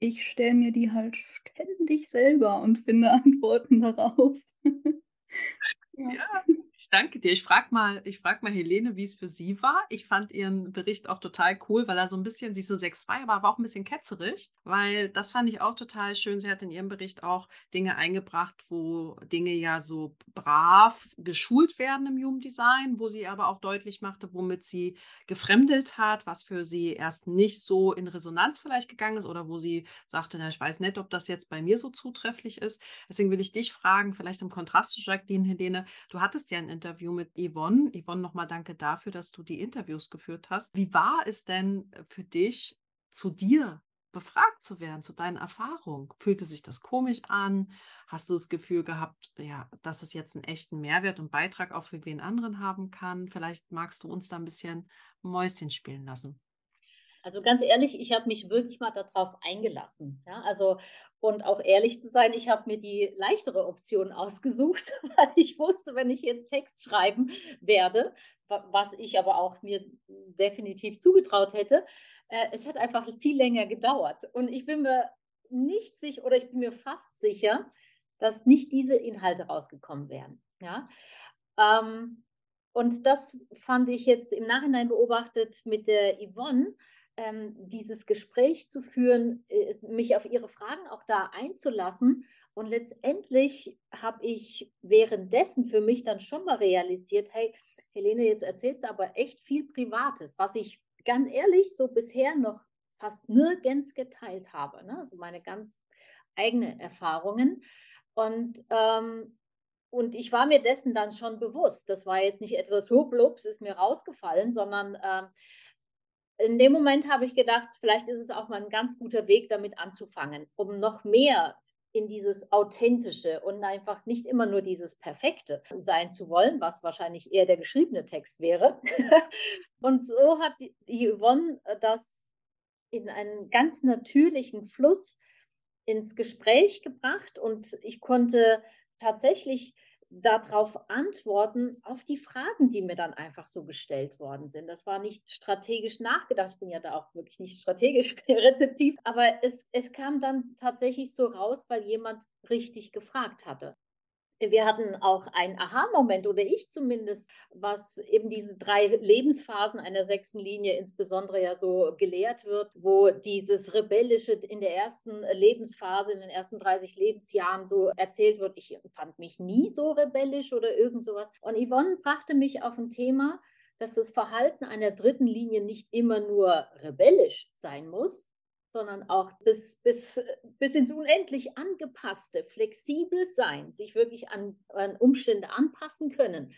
ich stelle mir die halt ständig selber und finde Antworten <laughs> darauf. ja. ja danke dir. Ich frage mal, frag mal Helene, wie es für sie war. Ich fand ihren Bericht auch total cool, weil er so ein bisschen, sie ist so 6'2, aber war auch ein bisschen ketzerig, weil das fand ich auch total schön. Sie hat in ihrem Bericht auch Dinge eingebracht, wo Dinge ja so brav geschult werden im Human Design, wo sie aber auch deutlich machte, womit sie gefremdelt hat, was für sie erst nicht so in Resonanz vielleicht gegangen ist oder wo sie sagte, na, ich weiß nicht, ob das jetzt bei mir so zutrefflich ist. Deswegen will ich dich fragen, vielleicht im Kontrast zu Jacqueline Helene, du hattest ja ein Interview mit Yvonne. Yvonne, nochmal danke dafür, dass du die Interviews geführt hast. Wie war es denn äh, für dich, zu dir befragt zu werden, zu deinen Erfahrungen? Fühlte sich das komisch an? Hast du das Gefühl gehabt, ja, dass es jetzt einen echten Mehrwert und Beitrag auch für wen anderen haben kann? Vielleicht magst du uns da ein bisschen Mäuschen spielen lassen. Also ganz ehrlich, ich habe mich wirklich mal darauf eingelassen. Ja? Also, und auch ehrlich zu sein, ich habe mir die leichtere Option ausgesucht, <laughs> weil ich wusste, wenn ich jetzt Text schreiben werde, was ich aber auch mir definitiv zugetraut hätte, äh, es hat einfach viel länger gedauert. Und ich bin mir nicht sicher oder ich bin mir fast sicher, dass nicht diese Inhalte rausgekommen wären. Ja? Ähm, und das fand ich jetzt im Nachhinein beobachtet mit der Yvonne ähm, dieses Gespräch zu führen, äh, mich auf Ihre Fragen auch da einzulassen. Und letztendlich habe ich währenddessen für mich dann schon mal realisiert, hey, Helene, jetzt erzählst du aber echt viel Privates, was ich ganz ehrlich so bisher noch fast nirgends geteilt habe. Ne? Also meine ganz eigenen Erfahrungen. Und, ähm, und ich war mir dessen dann schon bewusst. Das war jetzt nicht etwas, hublups, ist mir rausgefallen, sondern ähm, in dem Moment habe ich gedacht, vielleicht ist es auch mal ein ganz guter Weg, damit anzufangen, um noch mehr in dieses Authentische und einfach nicht immer nur dieses Perfekte sein zu wollen, was wahrscheinlich eher der geschriebene Text wäre. <laughs> und so hat die Yvonne das in einen ganz natürlichen Fluss ins Gespräch gebracht und ich konnte tatsächlich darauf antworten, auf die Fragen, die mir dann einfach so gestellt worden sind. Das war nicht strategisch nachgedacht. Ich bin ja da auch wirklich nicht strategisch <laughs> rezeptiv, aber es, es kam dann tatsächlich so raus, weil jemand richtig gefragt hatte wir hatten auch einen Aha-Moment oder ich zumindest, was eben diese drei Lebensphasen einer sechsten Linie insbesondere ja so gelehrt wird, wo dieses Rebellische in der ersten Lebensphase, in den ersten 30 Lebensjahren so erzählt wird. Ich fand mich nie so rebellisch oder irgend sowas. Und Yvonne brachte mich auf ein Thema, dass das Verhalten einer dritten Linie nicht immer nur rebellisch sein muss, sondern auch bis, bis, bis ins Unendlich angepasste, flexibel sein, sich wirklich an, an Umstände anpassen können.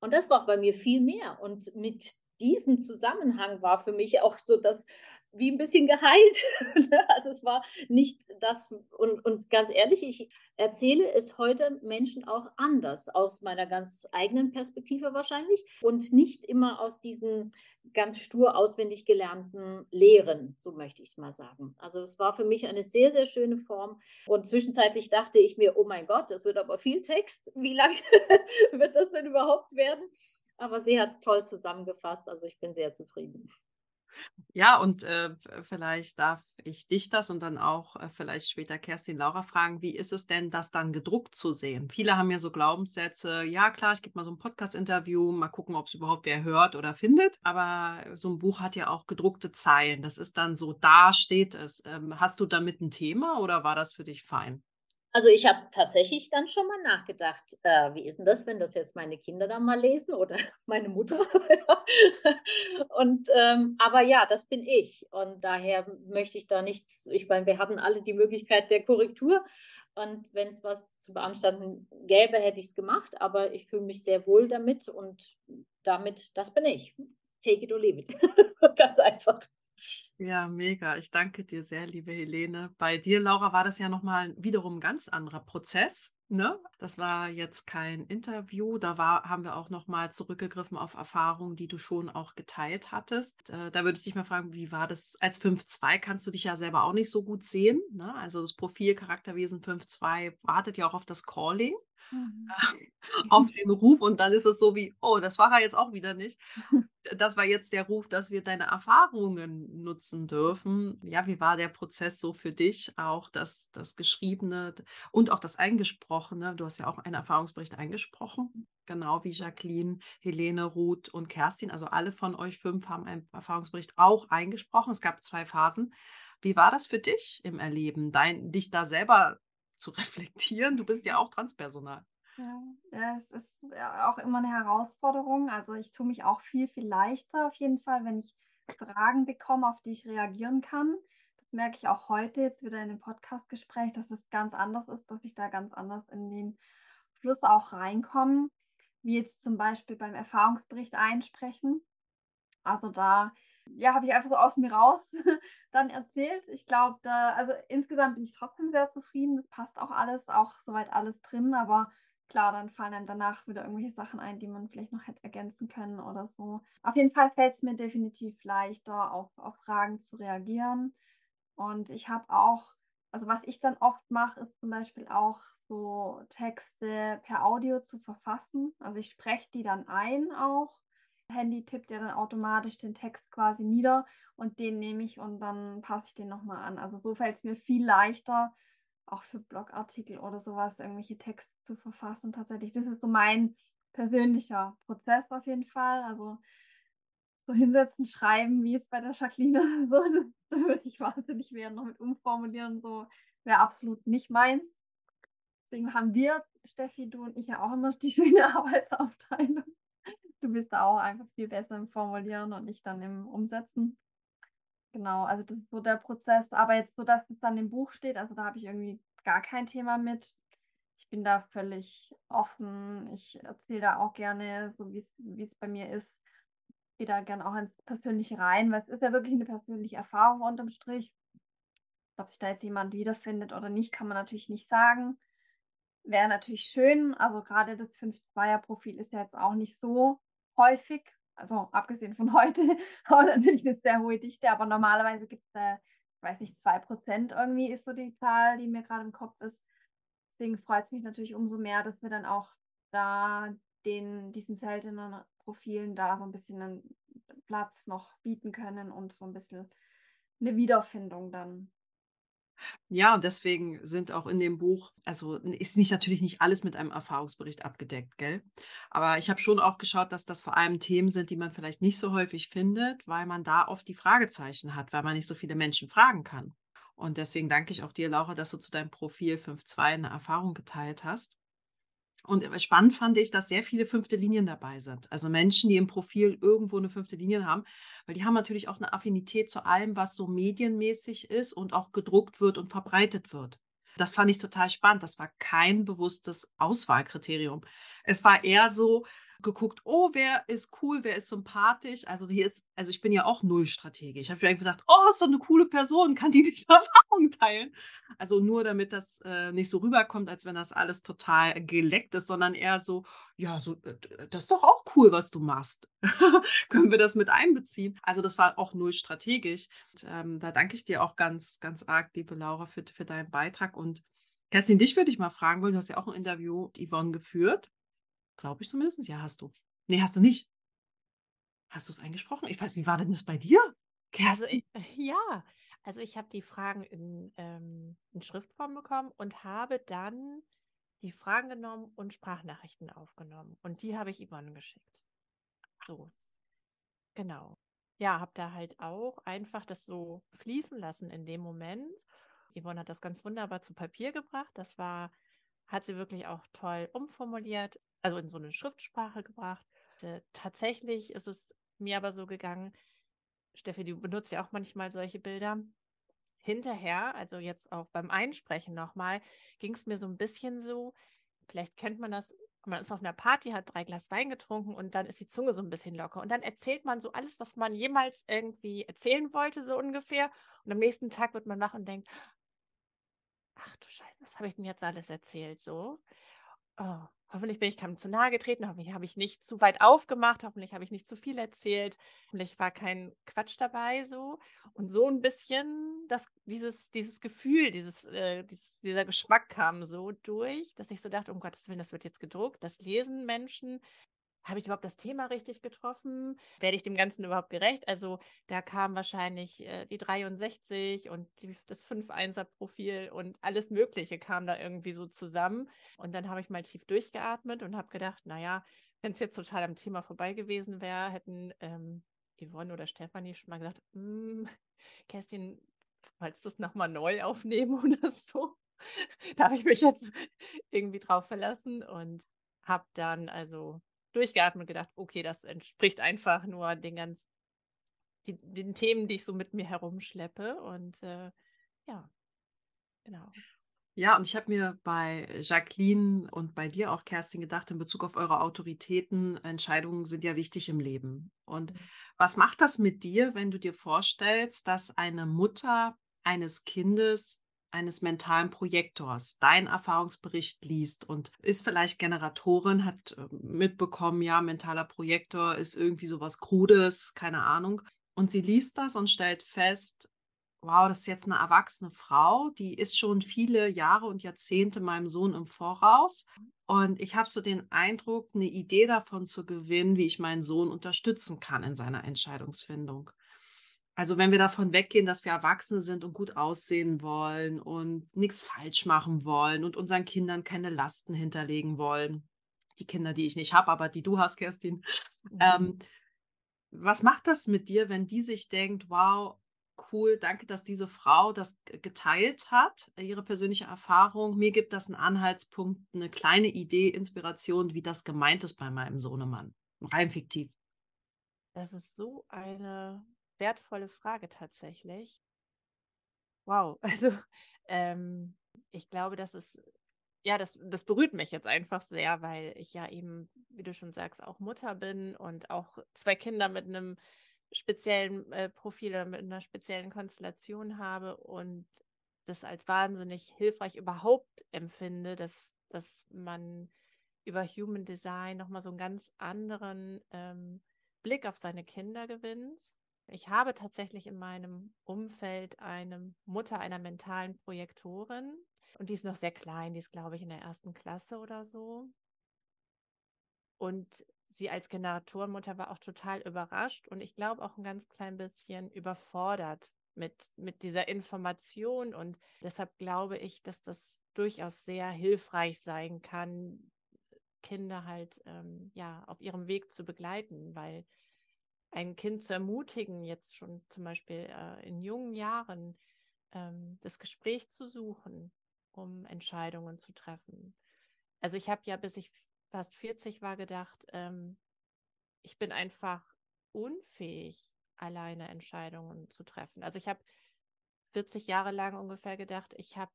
Und das war bei mir viel mehr. Und mit diesem Zusammenhang war für mich auch so das wie ein bisschen geheilt. <laughs> Ne? also es war nicht das, und, und ganz ehrlich, ich erzähle es heute Menschen auch anders, aus meiner ganz eigenen Perspektive wahrscheinlich und nicht immer aus diesen ganz stur auswendig gelernten Lehren, so möchte ich es mal sagen. Also es war für mich eine sehr, sehr schöne Form. Und zwischenzeitlich dachte ich mir, oh mein Gott, das wird aber viel Text. Wie lange <laughs> wird das denn überhaupt werden? Aber sie hat es toll zusammengefasst. Also ich bin sehr zufrieden. Ja, und äh, vielleicht darf ich dich das und dann auch äh, vielleicht später Kerstin Laura fragen, wie ist es denn, das dann gedruckt zu sehen? Viele haben ja so Glaubenssätze, ja klar, ich gebe mal so ein Podcast-Interview, mal gucken, ob es überhaupt wer hört oder findet. Aber so ein Buch hat ja auch gedruckte Zeilen. Das ist dann so, da steht es. Ähm, hast du damit ein Thema oder war das für dich fein? Also ich habe tatsächlich dann schon mal nachgedacht, äh, wie ist denn das, wenn das jetzt meine Kinder dann mal lesen oder <laughs> meine Mutter? <laughs> und ähm, aber ja, das bin ich und daher möchte ich da nichts. Ich meine, wir hatten alle die Möglichkeit der Korrektur und wenn es was zu beanstanden gäbe, hätte ich es gemacht. Aber ich fühle mich sehr wohl damit und damit, das bin ich. Take it or leave it. <laughs> Ganz einfach. Ja, mega. Ich danke dir sehr, liebe Helene. Bei dir, Laura, war das ja nochmal wiederum ein ganz anderer Prozess. Ne? Das war jetzt kein Interview. Da war, haben wir auch nochmal zurückgegriffen auf Erfahrungen, die du schon auch geteilt hattest. Äh, da würde ich dich mal fragen, wie war das als 5.2? Kannst du dich ja selber auch nicht so gut sehen. Ne? Also das Profil Charakterwesen 5.2 wartet ja auch auf das Calling. Mhm. <laughs> auf den Ruf und dann ist es so wie, oh, das war er jetzt auch wieder nicht. <laughs> Das war jetzt der Ruf, dass wir deine Erfahrungen nutzen dürfen. Ja, wie war der Prozess so für dich? Auch das, das Geschriebene und auch das Eingesprochene. Du hast ja auch einen Erfahrungsbericht eingesprochen, genau wie Jacqueline, Helene, Ruth und Kerstin. Also alle von euch fünf haben einen Erfahrungsbericht auch eingesprochen. Es gab zwei Phasen. Wie war das für dich im Erleben, dein, dich da selber zu reflektieren. Du bist ja auch Transpersonal. Ja, es ist auch immer eine Herausforderung. Also ich tue mich auch viel, viel leichter auf jeden Fall, wenn ich Fragen bekomme, auf die ich reagieren kann. Das merke ich auch heute jetzt wieder in dem Podcastgespräch, dass es ganz anders ist, dass ich da ganz anders in den Fluss auch reinkomme, wie jetzt zum Beispiel beim Erfahrungsbericht einsprechen. Also da ja, habe ich einfach so aus mir raus <laughs> dann erzählt. Ich glaube, da, also insgesamt bin ich trotzdem sehr zufrieden. Es passt auch alles, auch soweit alles drin, aber klar, dann fallen einem danach wieder irgendwelche Sachen ein, die man vielleicht noch hätte ergänzen können oder so. Auf jeden Fall fällt es mir definitiv leichter, auf, auf Fragen zu reagieren. Und ich habe auch, also was ich dann oft mache, ist zum Beispiel auch so Texte per Audio zu verfassen. Also ich spreche die dann ein auch Handy tippt ja dann automatisch den Text quasi nieder und den nehme ich und dann passe ich den nochmal an. Also so fällt es mir viel leichter, auch für Blogartikel oder sowas, irgendwelche Texte zu verfassen tatsächlich. Das ist so mein persönlicher Prozess auf jeden Fall. Also so hinsetzen, schreiben, wie es bei der Jacqueline so, <laughs> das, das würde ich wahnsinnig werden, noch mit umformulieren, so wäre absolut nicht meins. Deswegen haben wir, Steffi, du und ich ja auch immer die <laughs> schöne Arbeitsaufteilung. Du bist da auch einfach viel besser im Formulieren und ich dann im Umsetzen. Genau, also das ist so der Prozess. Aber jetzt so, dass es dann im Buch steht, also da habe ich irgendwie gar kein Thema mit. Ich bin da völlig offen. Ich erzähle da auch gerne, so wie es bei mir ist. Ich gehe da gerne auch ins Persönliche rein, weil es ist ja wirklich eine persönliche Erfahrung unterm Strich. Ob sich da jetzt jemand wiederfindet oder nicht, kann man natürlich nicht sagen. Wäre natürlich schön. Also gerade das 5-2er-Profil ist ja jetzt auch nicht so häufig, also abgesehen von heute, <laughs> aber natürlich eine sehr hohe Dichte, aber normalerweise gibt es da, ich weiß nicht, 2% irgendwie ist so die Zahl, die mir gerade im Kopf ist. Deswegen freut es mich natürlich umso mehr, dass wir dann auch da den, diesen seltenen Profilen da so ein bisschen einen Platz noch bieten können und so ein bisschen eine Wiederfindung dann ja, und deswegen sind auch in dem Buch, also ist nicht natürlich nicht alles mit einem Erfahrungsbericht abgedeckt, gell? Aber ich habe schon auch geschaut, dass das vor allem Themen sind, die man vielleicht nicht so häufig findet, weil man da oft die Fragezeichen hat, weil man nicht so viele Menschen fragen kann. Und deswegen danke ich auch dir, Laura, dass du zu deinem Profil 5.2 eine Erfahrung geteilt hast. Und spannend fand ich, dass sehr viele fünfte Linien dabei sind. Also Menschen, die im Profil irgendwo eine fünfte Linie haben, weil die haben natürlich auch eine Affinität zu allem, was so medienmäßig ist und auch gedruckt wird und verbreitet wird. Das fand ich total spannend. Das war kein bewusstes Auswahlkriterium. Es war eher so, geguckt, oh, wer ist cool, wer ist sympathisch. Also hier ist, also ich bin ja auch null strategisch. Ich habe mir gedacht, oh, ist doch eine coole Person, kann die nicht <laughs> Erfahrung teilen? Also nur damit das äh, nicht so rüberkommt, als wenn das alles total geleckt ist, sondern eher so, ja, so, äh, das ist doch auch cool, was du machst. <laughs> Können wir das mit einbeziehen? Also das war auch null strategisch. Und, ähm, da danke ich dir auch ganz, ganz arg, liebe Laura, für, für deinen Beitrag und Kerstin, dich würde ich mal fragen wollen, du hast ja auch ein Interview mit Yvonne geführt. Glaube ich zumindest. Ja, hast du. Nee, hast du nicht. Hast du es eingesprochen? Ich weiß, wie war denn das bei dir? Also ich, <laughs> ja, also ich habe die Fragen in, ähm, in Schriftform bekommen und habe dann die Fragen genommen und Sprachnachrichten aufgenommen. Und die habe ich Yvonne geschickt. So. Genau. Ja, habe da halt auch einfach das so fließen lassen in dem Moment. Yvonne hat das ganz wunderbar zu Papier gebracht. Das war, hat sie wirklich auch toll umformuliert, also in so eine Schriftsprache gebracht. Äh, tatsächlich ist es mir aber so gegangen, Steffi, du benutzt ja auch manchmal solche Bilder. Hinterher, also jetzt auch beim Einsprechen nochmal, ging es mir so ein bisschen so, vielleicht kennt man das, man ist auf einer Party, hat drei Glas Wein getrunken und dann ist die Zunge so ein bisschen locker. Und dann erzählt man so alles, was man jemals irgendwie erzählen wollte, so ungefähr. Und am nächsten Tag wird man wach und denkt, ach du Scheiße, was habe ich denn jetzt alles erzählt? So. Oh, hoffentlich bin ich keinem zu nahe getreten, hoffentlich habe ich nicht zu weit aufgemacht, hoffentlich habe ich nicht zu viel erzählt, hoffentlich war kein Quatsch dabei so. Und so ein bisschen das, dieses, dieses Gefühl, dieses, äh, dieses, dieser Geschmack kam so durch, dass ich so dachte, um Gottes Willen, das wird jetzt gedruckt, das lesen Menschen, habe ich überhaupt das Thema richtig getroffen? Werde ich dem Ganzen überhaupt gerecht? Also da kam wahrscheinlich äh, die 63 und die, das 5-1er-Profil und alles Mögliche kam da irgendwie so zusammen. Und dann habe ich mal tief durchgeatmet und habe gedacht, naja, wenn es jetzt total am Thema vorbei gewesen wäre, hätten ähm, Yvonne oder Stefanie schon mal gesagt, hm, Kerstin, wolltest du es nochmal neu aufnehmen <laughs> oder so? da habe ich mich jetzt irgendwie drauf verlassen und habe dann also durchgeatmet und gedacht, okay, das entspricht einfach nur den ganzen, die, den Themen, die ich so mit mir herumschleppe. Und äh, ja, genau. Ja, und ich habe mir bei Jacqueline und bei dir auch, Kerstin, gedacht, in Bezug auf eure Autoritäten, Entscheidungen sind ja wichtig im Leben. Und mhm. was macht das mit dir, wenn du dir vorstellst, dass eine Mutter eines Kindes eines mentalen Projektors deinen Erfahrungsbericht liest und ist vielleicht Generatorin, hat äh, mitbekommen, ja, mentaler Projektor ist irgendwie sowas Krudes, keine Ahnung. Und sie liest das und stellt fest, wow, das ist jetzt eine erwachsene Frau, die ist schon viele Jahre und Jahrzehnte meinem Sohn im Voraus. Und ich habe so den Eindruck, eine Idee davon zu gewinnen, wie ich meinen Sohn unterstützen kann in seiner Entscheidungsfindung. Also wenn wir davon weggehen, dass wir Erwachsene sind und gut aussehen wollen und nichts falsch machen wollen und unseren Kindern keine Lasten hinterlegen wollen, die Kinder, die ich nicht habe, aber die du hast, Kerstin. Mhm. Ähm, was macht das mit dir, wenn die sich denkt, wow, cool, danke, dass diese Frau das geteilt hat, ihre persönliche Erfahrung. Mir gibt das einen Anhaltspunkt, eine kleine Idee, Inspiration, wie das gemeint ist bei meinem Sohnemann. Rein fiktiv. Das ist so eine wertvolle Frage tatsächlich. Wow, <laughs> also ähm, ich glaube, das ist, ja, das, das berührt mich jetzt einfach sehr, weil ich ja eben, wie du schon sagst, auch Mutter bin und auch zwei Kinder mit einem speziellen äh, Profil oder mit einer speziellen Konstellation habe und das als wahnsinnig hilfreich überhaupt empfinde, dass, dass man über Human Design nochmal so einen ganz anderen ähm, Blick auf seine Kinder gewinnt ich habe tatsächlich in meinem Umfeld eine Mutter einer mentalen Projektorin und die ist noch sehr klein, die ist, glaube ich, in der ersten Klasse oder so. Und sie als Generatorenmutter war auch total überrascht und ich glaube auch ein ganz klein bisschen überfordert mit, mit dieser Information. Und deshalb glaube ich, dass das durchaus sehr hilfreich sein kann, Kinder halt ähm, ja auf ihrem Weg zu begleiten, weil ein Kind zu ermutigen, jetzt schon zum Beispiel äh, in jungen Jahren ähm, das Gespräch zu suchen, um Entscheidungen zu treffen. Also ich habe ja, bis ich fast 40 war, gedacht, ähm, ich bin einfach unfähig, alleine Entscheidungen zu treffen. Also ich habe 40 Jahre lang ungefähr gedacht, ich habe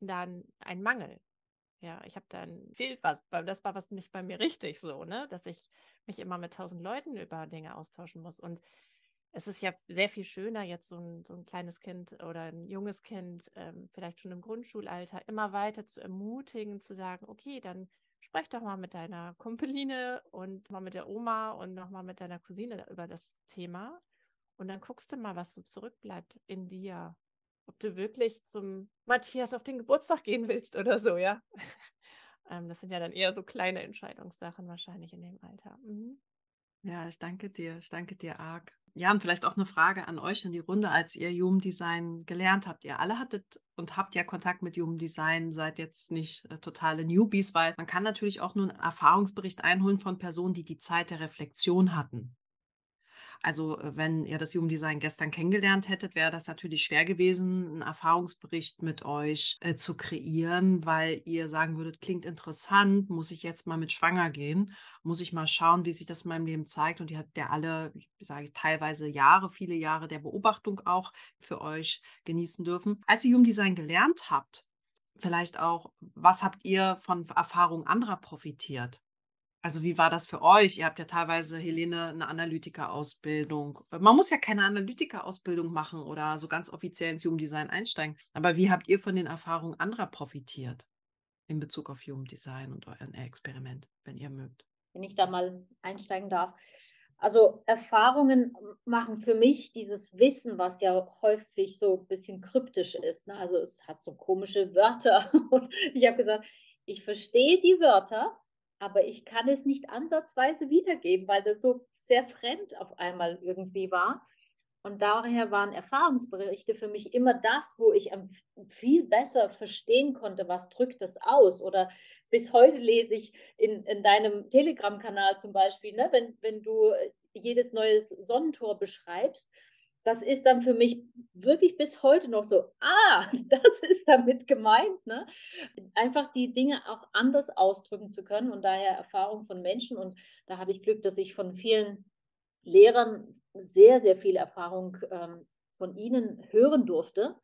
dann einen Mangel. Ja, ich habe dann fehlt was, das war was nicht bei mir richtig so, ne, dass ich mich immer mit tausend Leuten über Dinge austauschen muss. Und es ist ja sehr viel schöner, jetzt so ein, so ein kleines Kind oder ein junges Kind, ähm, vielleicht schon im Grundschulalter, immer weiter zu ermutigen, zu sagen, okay, dann sprech doch mal mit deiner Kumpeline und mal mit der Oma und nochmal mit deiner Cousine über das Thema. Und dann guckst du mal, was so zurückbleibt in dir ob du wirklich zum Matthias auf den Geburtstag gehen willst oder so, ja. Ähm, das sind ja dann eher so kleine Entscheidungssachen wahrscheinlich in dem Alter. Mhm. Ja, ich danke dir. Ich danke dir arg. Ja, und vielleicht auch eine Frage an euch in die Runde, als ihr Human Design gelernt habt. Ihr alle hattet und habt ja Kontakt mit Human Design, seid jetzt nicht äh, totale Newbies, weil man kann natürlich auch nur einen Erfahrungsbericht einholen von Personen, die die Zeit der Reflexion hatten. Also, äh, wenn ihr das Jugenddesign gestern kennengelernt hättet, wäre das natürlich schwer gewesen, einen Erfahrungsbericht mit euch äh, zu kreieren, weil ihr sagen würdet, klingt interessant, muss ich jetzt mal mit schwanger gehen, muss ich mal schauen, wie sich das in meinem Leben zeigt. Und ihr habt ja alle, sage ich, teilweise Jahre, viele Jahre der Beobachtung auch für euch genießen dürfen. Als ihr Jugenddesign gelernt habt, vielleicht auch, was habt ihr von Erfahrungen anderer profitiert? Also wie war das für euch? Ihr habt ja teilweise, Helene, eine Analytiker-Ausbildung. Äh, man muss ja keine Analytiker-Ausbildung machen oder so ganz offiziell ins Jugenddesign einsteigen. Aber wie habt ihr von den Erfahrungen anderer profitiert in Bezug auf Jugenddesign und euer Experiment, wenn ihr mögt? Wenn ich da mal einsteigen darf. Also Erfahrungen machen für mich dieses Wissen, was ja häufig so ein bisschen kryptisch ist. Ne? Also es hat so komische Wörter. <laughs> Und ich habe gesagt, ich verstehe die Wörter, aber ich kann es nicht ansatzweise wiedergeben, weil das so sehr fremd auf einmal irgendwie war. Und daher waren Erfahrungsberichte für mich immer das, wo ich viel besser verstehen konnte, was drückt das aus. Oder bis heute lese ich in, in deinem Telegram-Kanal zum Beispiel, ne, wenn, wenn du jedes neue Sonnentor beschreibst, das ist dann für mich wirklich bis heute noch so, ah, <laughs> das ist damit gemeint. Ne? Einfach die Dinge auch anders ausdrücken zu können und daher Erfahrung von Menschen. Und da habe ich Glück, dass ich von vielen Lehrern sehr, sehr viel Erfahrung ähm, von ihnen hören durfte.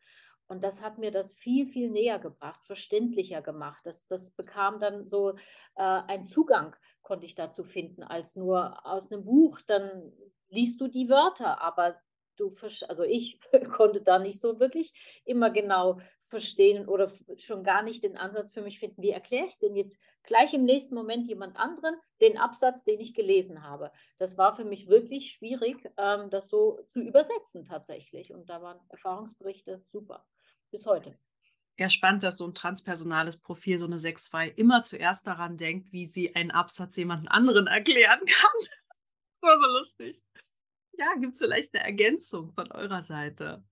Und das hat mir das viel, viel näher gebracht, verständlicher gemacht. Das, das bekam dann so äh, einen Zugang, konnte ich dazu finden, als nur aus einem Buch. Dann liest du die Wörter, aber du, also ich <laughs> konnte da nicht so wirklich immer genau verstehen oder schon gar nicht den Ansatz für mich finden, wie erkläre ich denn jetzt gleich im nächsten Moment jemand anderen den Absatz, den ich gelesen habe. Das war für mich wirklich schwierig, ähm, das so zu übersetzen tatsächlich. Und da waren Erfahrungsberichte super, bis heute. Ja, spannend, dass so ein transpersonales Profil, so eine 6-2, immer zuerst daran denkt, wie sie einen Absatz jemand anderen <laughs> erklären kann. das war so lustig. Ja, gibt es vielleicht eine Ergänzung von eurer Seite?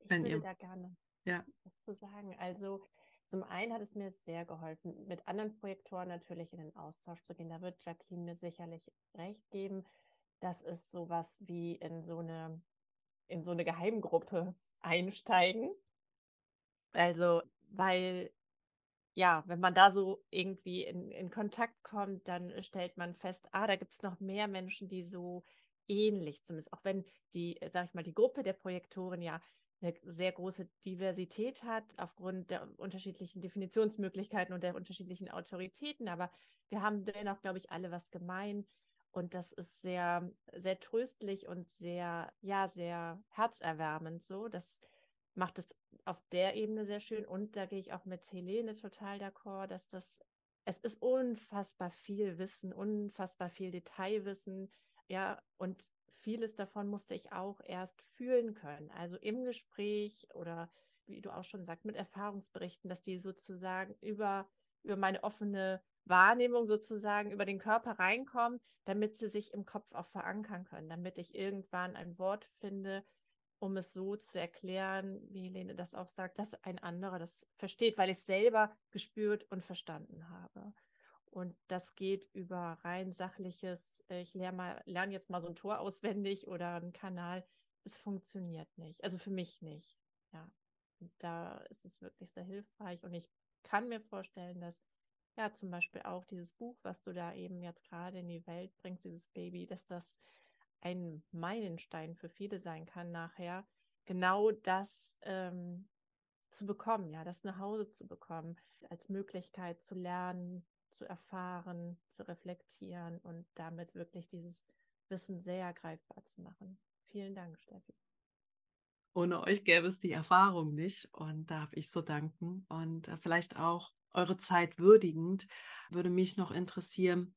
Ich Wenn würde ihr... da gerne ja. was zu sagen. Also zum einen hat es mir sehr geholfen, mit anderen Projektoren natürlich in den Austausch zu gehen. Da wird Jacqueline mir sicherlich recht geben. Das ist sowas wie in so eine, in so eine Geheimgruppe <laughs> einsteigen. Also, weil ja, wenn man da so irgendwie in, in Kontakt kommt, dann stellt man fest, ah, da gibt es noch mehr Menschen, die so ähnlich zumindest, auch wenn die, äh, sag ich mal, die Gruppe der Projektoren ja eine sehr große Diversität hat aufgrund der unterschiedlichen Definitionsmöglichkeiten und der unterschiedlichen Autoritäten. Aber wir haben dennoch, glaube ich, alle was gemein. Und das ist sehr, sehr tröstlich und sehr, ja, sehr herzerwärmend so. Das macht es auf der Ebene sehr schön. Und da gehe ich auch mit Helene total d'accord, dass das, es ist unfassbar viel Wissen, unfassbar viel Detailwissen ja, und vieles davon musste ich auch erst fühlen können. Also im Gespräch oder wie du auch schon sagst, mit Erfahrungsberichten, dass die sozusagen über, über meine offene Wahrnehmung sozusagen über den Körper reinkommen, damit sie sich im Kopf auch verankern können, damit ich irgendwann ein Wort finde, um es so zu erklären, wie Helene das auch sagt, dass ein anderer das versteht, weil ich es selber gespürt und verstanden habe. Und das geht über rein sachliches, äh, ich lerne, mal, jetzt mal so ein Tor auswendig oder einen Kanal. Es funktioniert nicht. Also für mich nicht. Ja. Da ist es wirklich sehr hilfreich. Und ich kann mir vorstellen, dass ja zum Beispiel auch dieses Buch, was du da eben jetzt gerade in die Welt bringst, dieses Baby, dass das ein Meilenstein für viele sein kann nachher, genau das ähm, zu bekommen, ja, das nach Hause zu bekommen, als Möglichkeit zu lernen, zu erfahren, zu reflektieren und damit wirklich dieses Wissen sehr greifbar zu machen. Vielen Dank, Steffi. Ohne euch gäbe es die Erfahrung nicht und darf ich so danken. Und äh, vielleicht auch eure Zeit würdigend würde mich noch interessieren,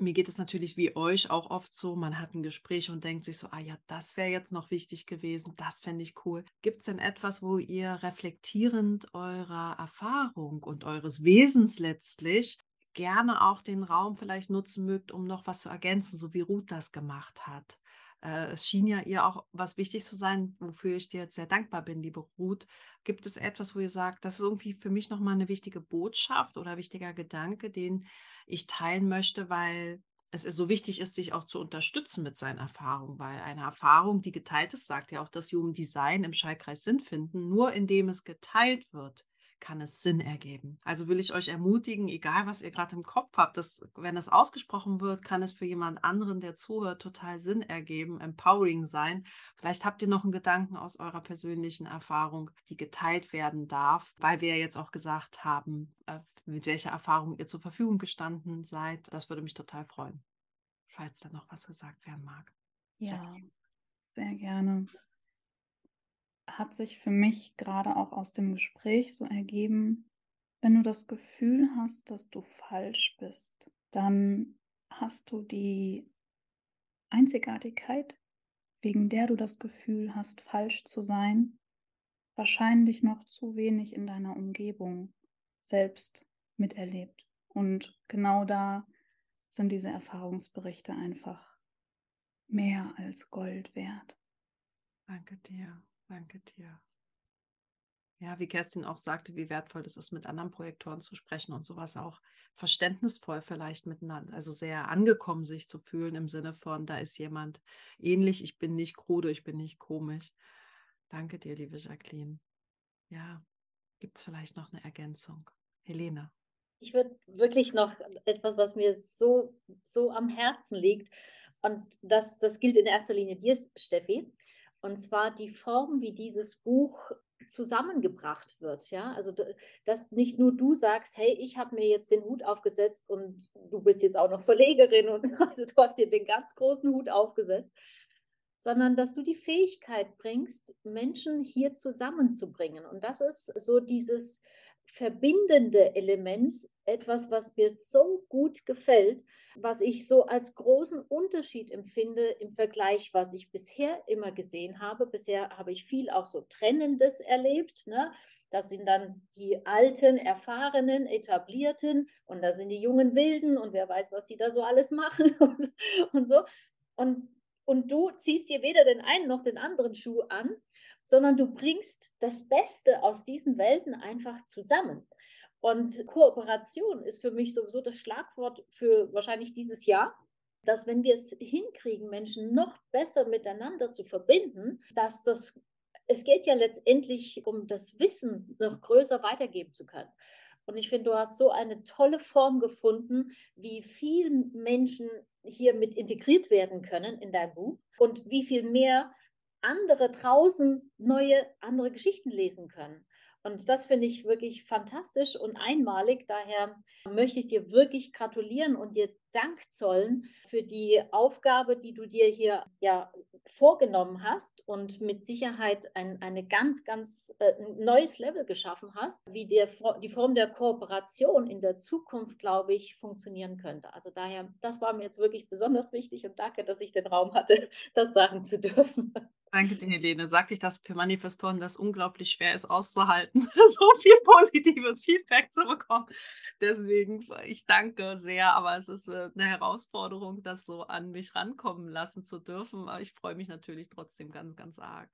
mir geht es natürlich wie euch auch oft so, man hat ein Gespräch und denkt sich so, ah ja, das wäre jetzt noch wichtig gewesen, das fände ich cool. Gibt es denn etwas, wo ihr reflektierend eurer Erfahrung und eures Wesens letztlich gerne auch den Raum vielleicht nutzen mögt, um noch was zu ergänzen, so wie Ruth das gemacht hat. Äh, es schien ja ihr auch was wichtig zu sein, wofür ich dir jetzt sehr dankbar bin, liebe Ruth. Gibt es etwas, wo ihr sagt, das ist irgendwie für mich nochmal eine wichtige Botschaft oder wichtiger Gedanke, den ich teilen möchte, weil es so wichtig ist, sich auch zu unterstützen mit seinen Erfahrungen, weil eine Erfahrung, die geteilt ist, sagt ja auch das Human Design im Schallkreis Sinn finden, nur indem es geteilt wird, kann es Sinn ergeben. Also will ich euch ermutigen, egal was ihr gerade im Kopf habt, dass, wenn es ausgesprochen wird, kann es für jemand anderen, der zuhört, total Sinn ergeben, empowering sein. Vielleicht habt ihr noch einen Gedanken aus eurer persönlichen Erfahrung, die geteilt werden darf, weil wir ja jetzt auch gesagt haben, äh, mit welcher Erfahrung ihr zur Verfügung gestanden seid. Das würde mich total freuen, falls da noch was gesagt werden mag. Ja, sehr gerne hat sich für mich gerade auch aus dem Gespräch so ergeben, wenn du das Gefühl hast, dass du falsch bist, dann hast du die Einzigartigkeit, wegen der du das Gefühl hast, falsch zu sein, wahrscheinlich noch zu wenig in deiner Umgebung selbst miterlebt. Und genau da sind diese Erfahrungsberichte einfach mehr als Gold wert. Danke dir. Danke dir. Ja, wie Kerstin auch sagte, wie wertvoll es ist, mit anderen Projektoren zu sprechen und sowas auch verständnisvoll vielleicht miteinander, also sehr angekommen sich zu fühlen im Sinne von, da ist jemand ähnlich, ich bin nicht krude, ich bin nicht komisch. Danke dir, liebe Jacqueline. Ja, gibt es vielleicht noch eine Ergänzung? Helene. Ich würde wirklich noch etwas, was mir so, so am Herzen liegt, und das, das gilt in erster Linie dir, Steffi. Und zwar die Form, wie dieses Buch zusammengebracht wird, ja, also dass nicht nur du sagst, hey, ich habe mir jetzt den Hut aufgesetzt und du bist jetzt auch noch Verlegerin und <laughs> also du hast dir den ganz großen Hut aufgesetzt, sondern dass du die Fähigkeit bringst, Menschen hier zusammenzubringen. Und das ist so dieses verbindende Element, etwas, was mir so gut gefällt, was ich so als großen Unterschied empfinde im Vergleich, was ich bisher immer gesehen habe. Bisher habe ich viel auch so Trennendes erlebt. Ne? Das sind dann die alten, erfahrenen, etablierten und da sind die jungen Wilden und wer weiß, was die da so alles machen <laughs> und, und so. Und, und du ziehst dir weder den einen noch den anderen Schuh an, sondern du bringst das Beste aus diesen Welten einfach zusammen. Und Kooperation ist für mich sowieso das Schlagwort für wahrscheinlich dieses Jahr, dass wenn wir es hinkriegen, Menschen noch besser miteinander zu verbinden, dass das, es geht ja letztendlich um das Wissen noch größer weitergeben zu können. Und ich finde, du hast so eine tolle Form gefunden, wie viel Menschen hier mit integriert werden können in dein Buch und wie viel mehr andere draußen neue, andere Geschichten lesen können. Und das finde ich wirklich fantastisch und einmalig. Daher möchte ich dir wirklich gratulieren und dir Dank zollen für die Aufgabe, die du dir hier ja vorgenommen hast und mit Sicherheit ein eine ganz, ganz äh, neues Level geschaffen hast, wie der, die Form der Kooperation in der Zukunft, glaube ich, funktionieren könnte. Also daher, das war mir jetzt wirklich besonders wichtig und danke, dass ich den Raum hatte, <laughs> das sagen zu dürfen. Danke dir, Helene. Sag ich, dass für Manifestoren das unglaublich schwer ist auszuhalten, <laughs> so viel positives Feedback zu bekommen. Deswegen, ich danke sehr, aber es ist äh, eine Herausforderung, das so an mich rankommen lassen zu dürfen. Aber ich freue mich natürlich trotzdem ganz, ganz arg.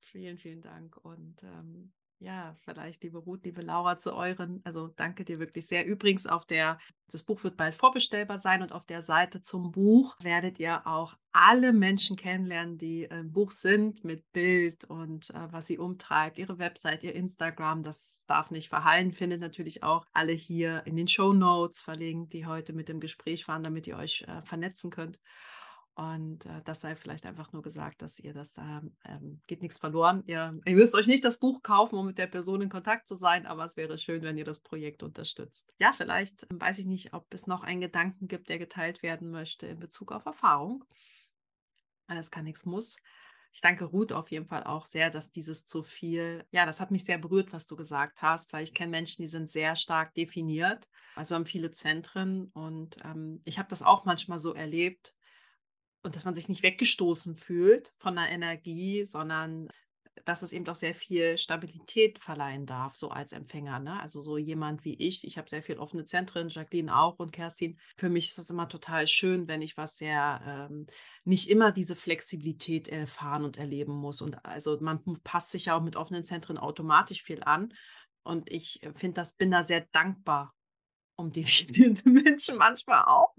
Vielen, vielen Dank und ähm, ja, vielleicht, liebe Ruth, liebe Laura, zu euren. Also danke dir wirklich sehr. Übrigens, auf der, das Buch wird bald vorbestellbar sein und auf der Seite zum Buch werdet ihr auch alle Menschen kennenlernen, die im Buch sind, mit Bild und äh, was sie umtreibt, ihre Website, ihr Instagram. Das darf nicht verhallen. Findet natürlich auch alle hier in den Show Notes verlinkt, die heute mit dem Gespräch waren, damit ihr euch äh, vernetzen könnt. Und äh, das sei vielleicht einfach nur gesagt, dass ihr das, ähm, geht nichts verloren. Ihr, ihr müsst euch nicht das Buch kaufen, um mit der Person in Kontakt zu sein, aber es wäre schön, wenn ihr das Projekt unterstützt. Ja, vielleicht weiß ich nicht, ob es noch einen Gedanken gibt, der geteilt werden möchte in Bezug auf Erfahrung. Alles kann, nichts muss. Ich danke Ruth auf jeden Fall auch sehr, dass dieses zu viel, ja, das hat mich sehr berührt, was du gesagt hast, weil ich kenne Menschen, die sind sehr stark definiert, also haben viele Zentren und ähm, ich habe das auch manchmal so erlebt, und dass man sich nicht weggestoßen fühlt von der Energie, sondern dass es eben auch sehr viel Stabilität verleihen darf, so als Empfänger. Ne? Also so jemand wie ich, ich habe sehr viel offene Zentren, Jacqueline auch und Kerstin. Für mich ist das immer total schön, wenn ich was sehr, ähm, nicht immer diese Flexibilität erfahren und erleben muss. Und also man passt sich ja auch mit offenen Zentren automatisch viel an. Und ich äh, finde das, bin da sehr dankbar um definierte <laughs> Menschen manchmal auch.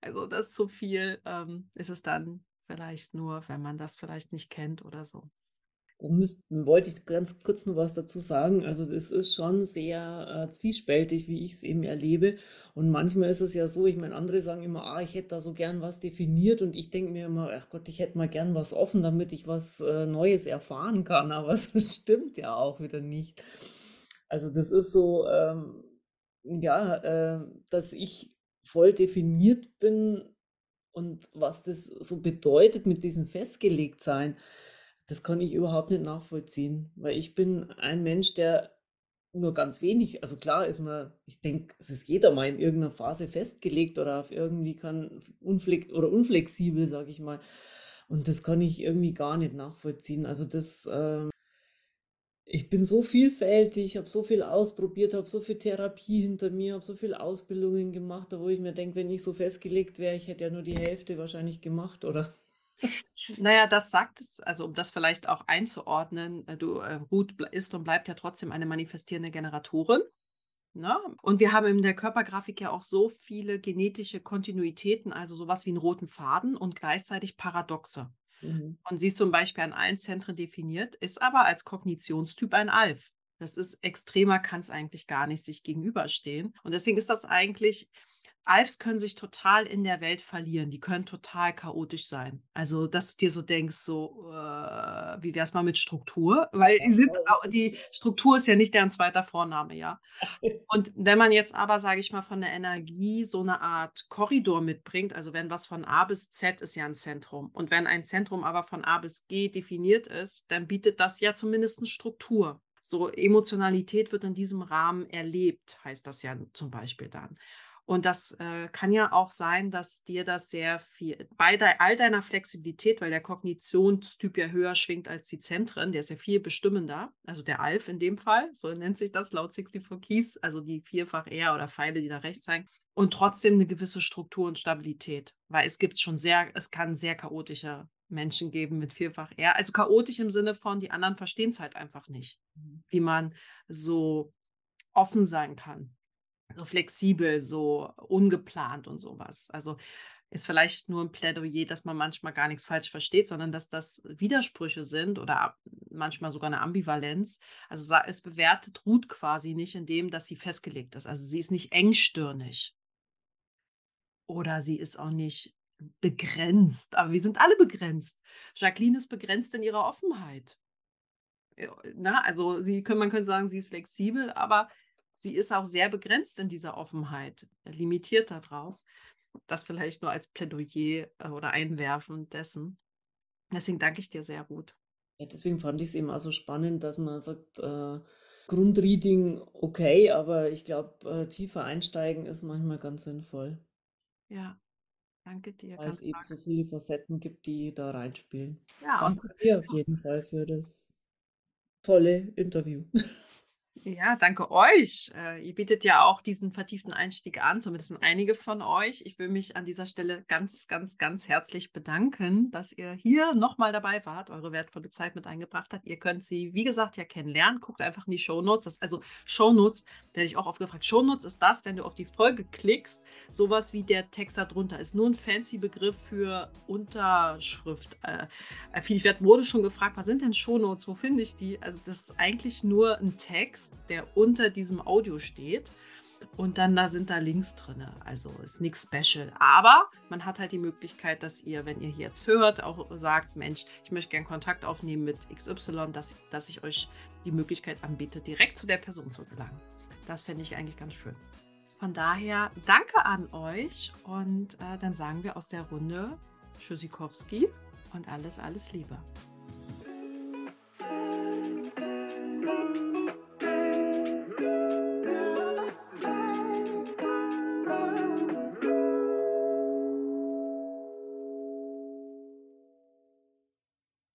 Also das zu viel ähm, ist es dann vielleicht nur, wenn man das vielleicht nicht kennt oder so. Da wollte ich ganz kurz noch was dazu sagen. Also es ist schon sehr äh, zwiespältig, wie ich es eben erlebe. Und manchmal ist es ja so, ich meine, andere sagen immer, ah, ich hätte da so gern was definiert und ich denke mir immer, ach Gott, ich hätte mal gern was offen, damit ich was äh, Neues erfahren kann. <laughs> Aber es stimmt ja auch wieder nicht. Also das ist so, ähm, ja, äh, dass ich voll definiert bin und was das so bedeutet mit diesem Festgelegtsein, das kann ich überhaupt nicht nachvollziehen, weil ich bin ein Mensch, der nur ganz wenig, also klar ist man, ich denke, es ist jeder mal in irgendeiner Phase festgelegt oder auf irgendwie kann unflex oder unflexibel, sage ich mal. Und das kann ich irgendwie gar nicht nachvollziehen. Also das, ähm, ich bin so vielfältig, habe so viel ausprobiert, habe so viel Therapie hinter mir, habe so viele Ausbildungen gemacht, wo ich mir denke, wenn ich so festgelegt wäre, ich hätte ja nur die Hälfte wahrscheinlich gemacht, oder? <laughs> Naja, das sagt es, also um das vielleicht auch einzuordnen, äh, du, äh, Ruth ist und bleibt ja trotzdem eine manifestierende Generatorin. Ne? Und wir haben in der Körpergrafik ja auch so viele genetische Kontinuitäten, also sowas wie einen roten Faden und gleichzeitig Paradoxe. Mhm. Und sie ist zum Beispiel an allen Zentren definiert, ist aber als Kognitionstyp ein Alf. Das ist extremer, kann es eigentlich gar nicht sich gegenüberstehen. Und deswegen ist das eigentlich Alfs können sich total in der Welt verlieren. Die können total chaotisch sein. Also, dass du dir so denkst, so, äh, wie wäre es mal mit Struktur? Weil die, sind, die Struktur ist ja nicht deren zweiter Vorname, ja. <laughs> Und wenn man jetzt aber, sage ich mal, von der Energie so eine Art Korridor mitbringt, also wenn was von A bis Z ist ja ein Zentrum. Und wenn ein Zentrum aber von A bis G definiert ist, dann bietet das ja zumindest eine Struktur. So Emotionalität wird in diesem Rahmen erlebt, heißt das ja zum Beispiel dann. Und das äh, kann ja auch sein, dass dir das sehr viel, bei de, all deiner Flexibilität, weil der Kognitionstyp ja höher schwingt als die Zentren, der ist ja viel bestimmender, also der ALF in dem Fall, so nennt sich das laut 64 Keys, also die vierfach R oder Pfeile, die da rechts zeigen, und trotzdem eine gewisse Struktur und Stabilität, weil es gibt schon sehr, es kann sehr chaotische Menschen geben mit vierfach R, also chaotisch im Sinne von, die anderen verstehen es halt einfach nicht, mhm. wie man so offen sein kann so flexibel, so ungeplant und sowas. Also ist vielleicht nur ein Plädoyer, dass man manchmal gar nichts falsch versteht, sondern dass das Widersprüche sind oder manchmal sogar eine Ambivalenz. Also es bewertet Ruth quasi nicht in dem, dass sie festgelegt ist. Also sie ist nicht engstirnig. Oder sie ist auch nicht begrenzt. Aber wir sind alle begrenzt. Jacqueline ist begrenzt in ihrer Offenheit. Na, also sie, man könnte sagen, sie ist flexibel, aber sie ist auch sehr begrenzt in dieser Offenheit, limitiert darauf. Das vielleicht nur als Plädoyer äh, oder Einwerfen dessen. Deswegen danke ich dir sehr gut. Ja, deswegen fand ich es eben auch so spannend, dass man sagt, äh, Grundreading okay, aber ich glaube, äh, tiefer einsteigen ist manchmal ganz sinnvoll. Ja, danke dir. Weil es eben so viele Facetten gibt, die da reinspielen. Ja, danke dir auf jeden Fall für das tolle Interview. <laughs> Ja, danke euch. Äh, ihr bietet ja auch diesen vertieften Einstieg an, zumindest einige von euch. Ich will mich an dieser Stelle ganz, ganz, ganz herzlich bedanken, dass ihr hier nochmal dabei wart, eure wertvolle Zeit mit eingebracht habt. Ihr könnt sie, wie gesagt, ja kennenlernen. Guckt einfach in die Shownotes. Das, also Shownotes, da hätte ich auch oft gefragt. Shownotes ist das, wenn du auf die Folge klickst, sowas wie der Text da drunter ist. Nur ein fancy Begriff für Unterschrift. Äh, äh ich werde, wurde schon gefragt, was sind denn Shownotes? Wo finde ich die? Also das ist eigentlich nur ein Der unter diesem Audio steht. Und dann da sind da Links drin. Also ist nichts special. Aber man hat halt die Möglichkeit, dass ihr, wenn ihr hier jetzt hört, auch sagt, Mensch, ich möchte gerne Kontakt aufnehmen mit XY, dass, dass ich euch die Möglichkeit anbiete, direkt zu der Person zu gelangen. Das fände ich eigentlich ganz schön. Von daher danke an euch und äh, dann sagen wir aus der Runde Tschüssikowski und alles, alles Liebe.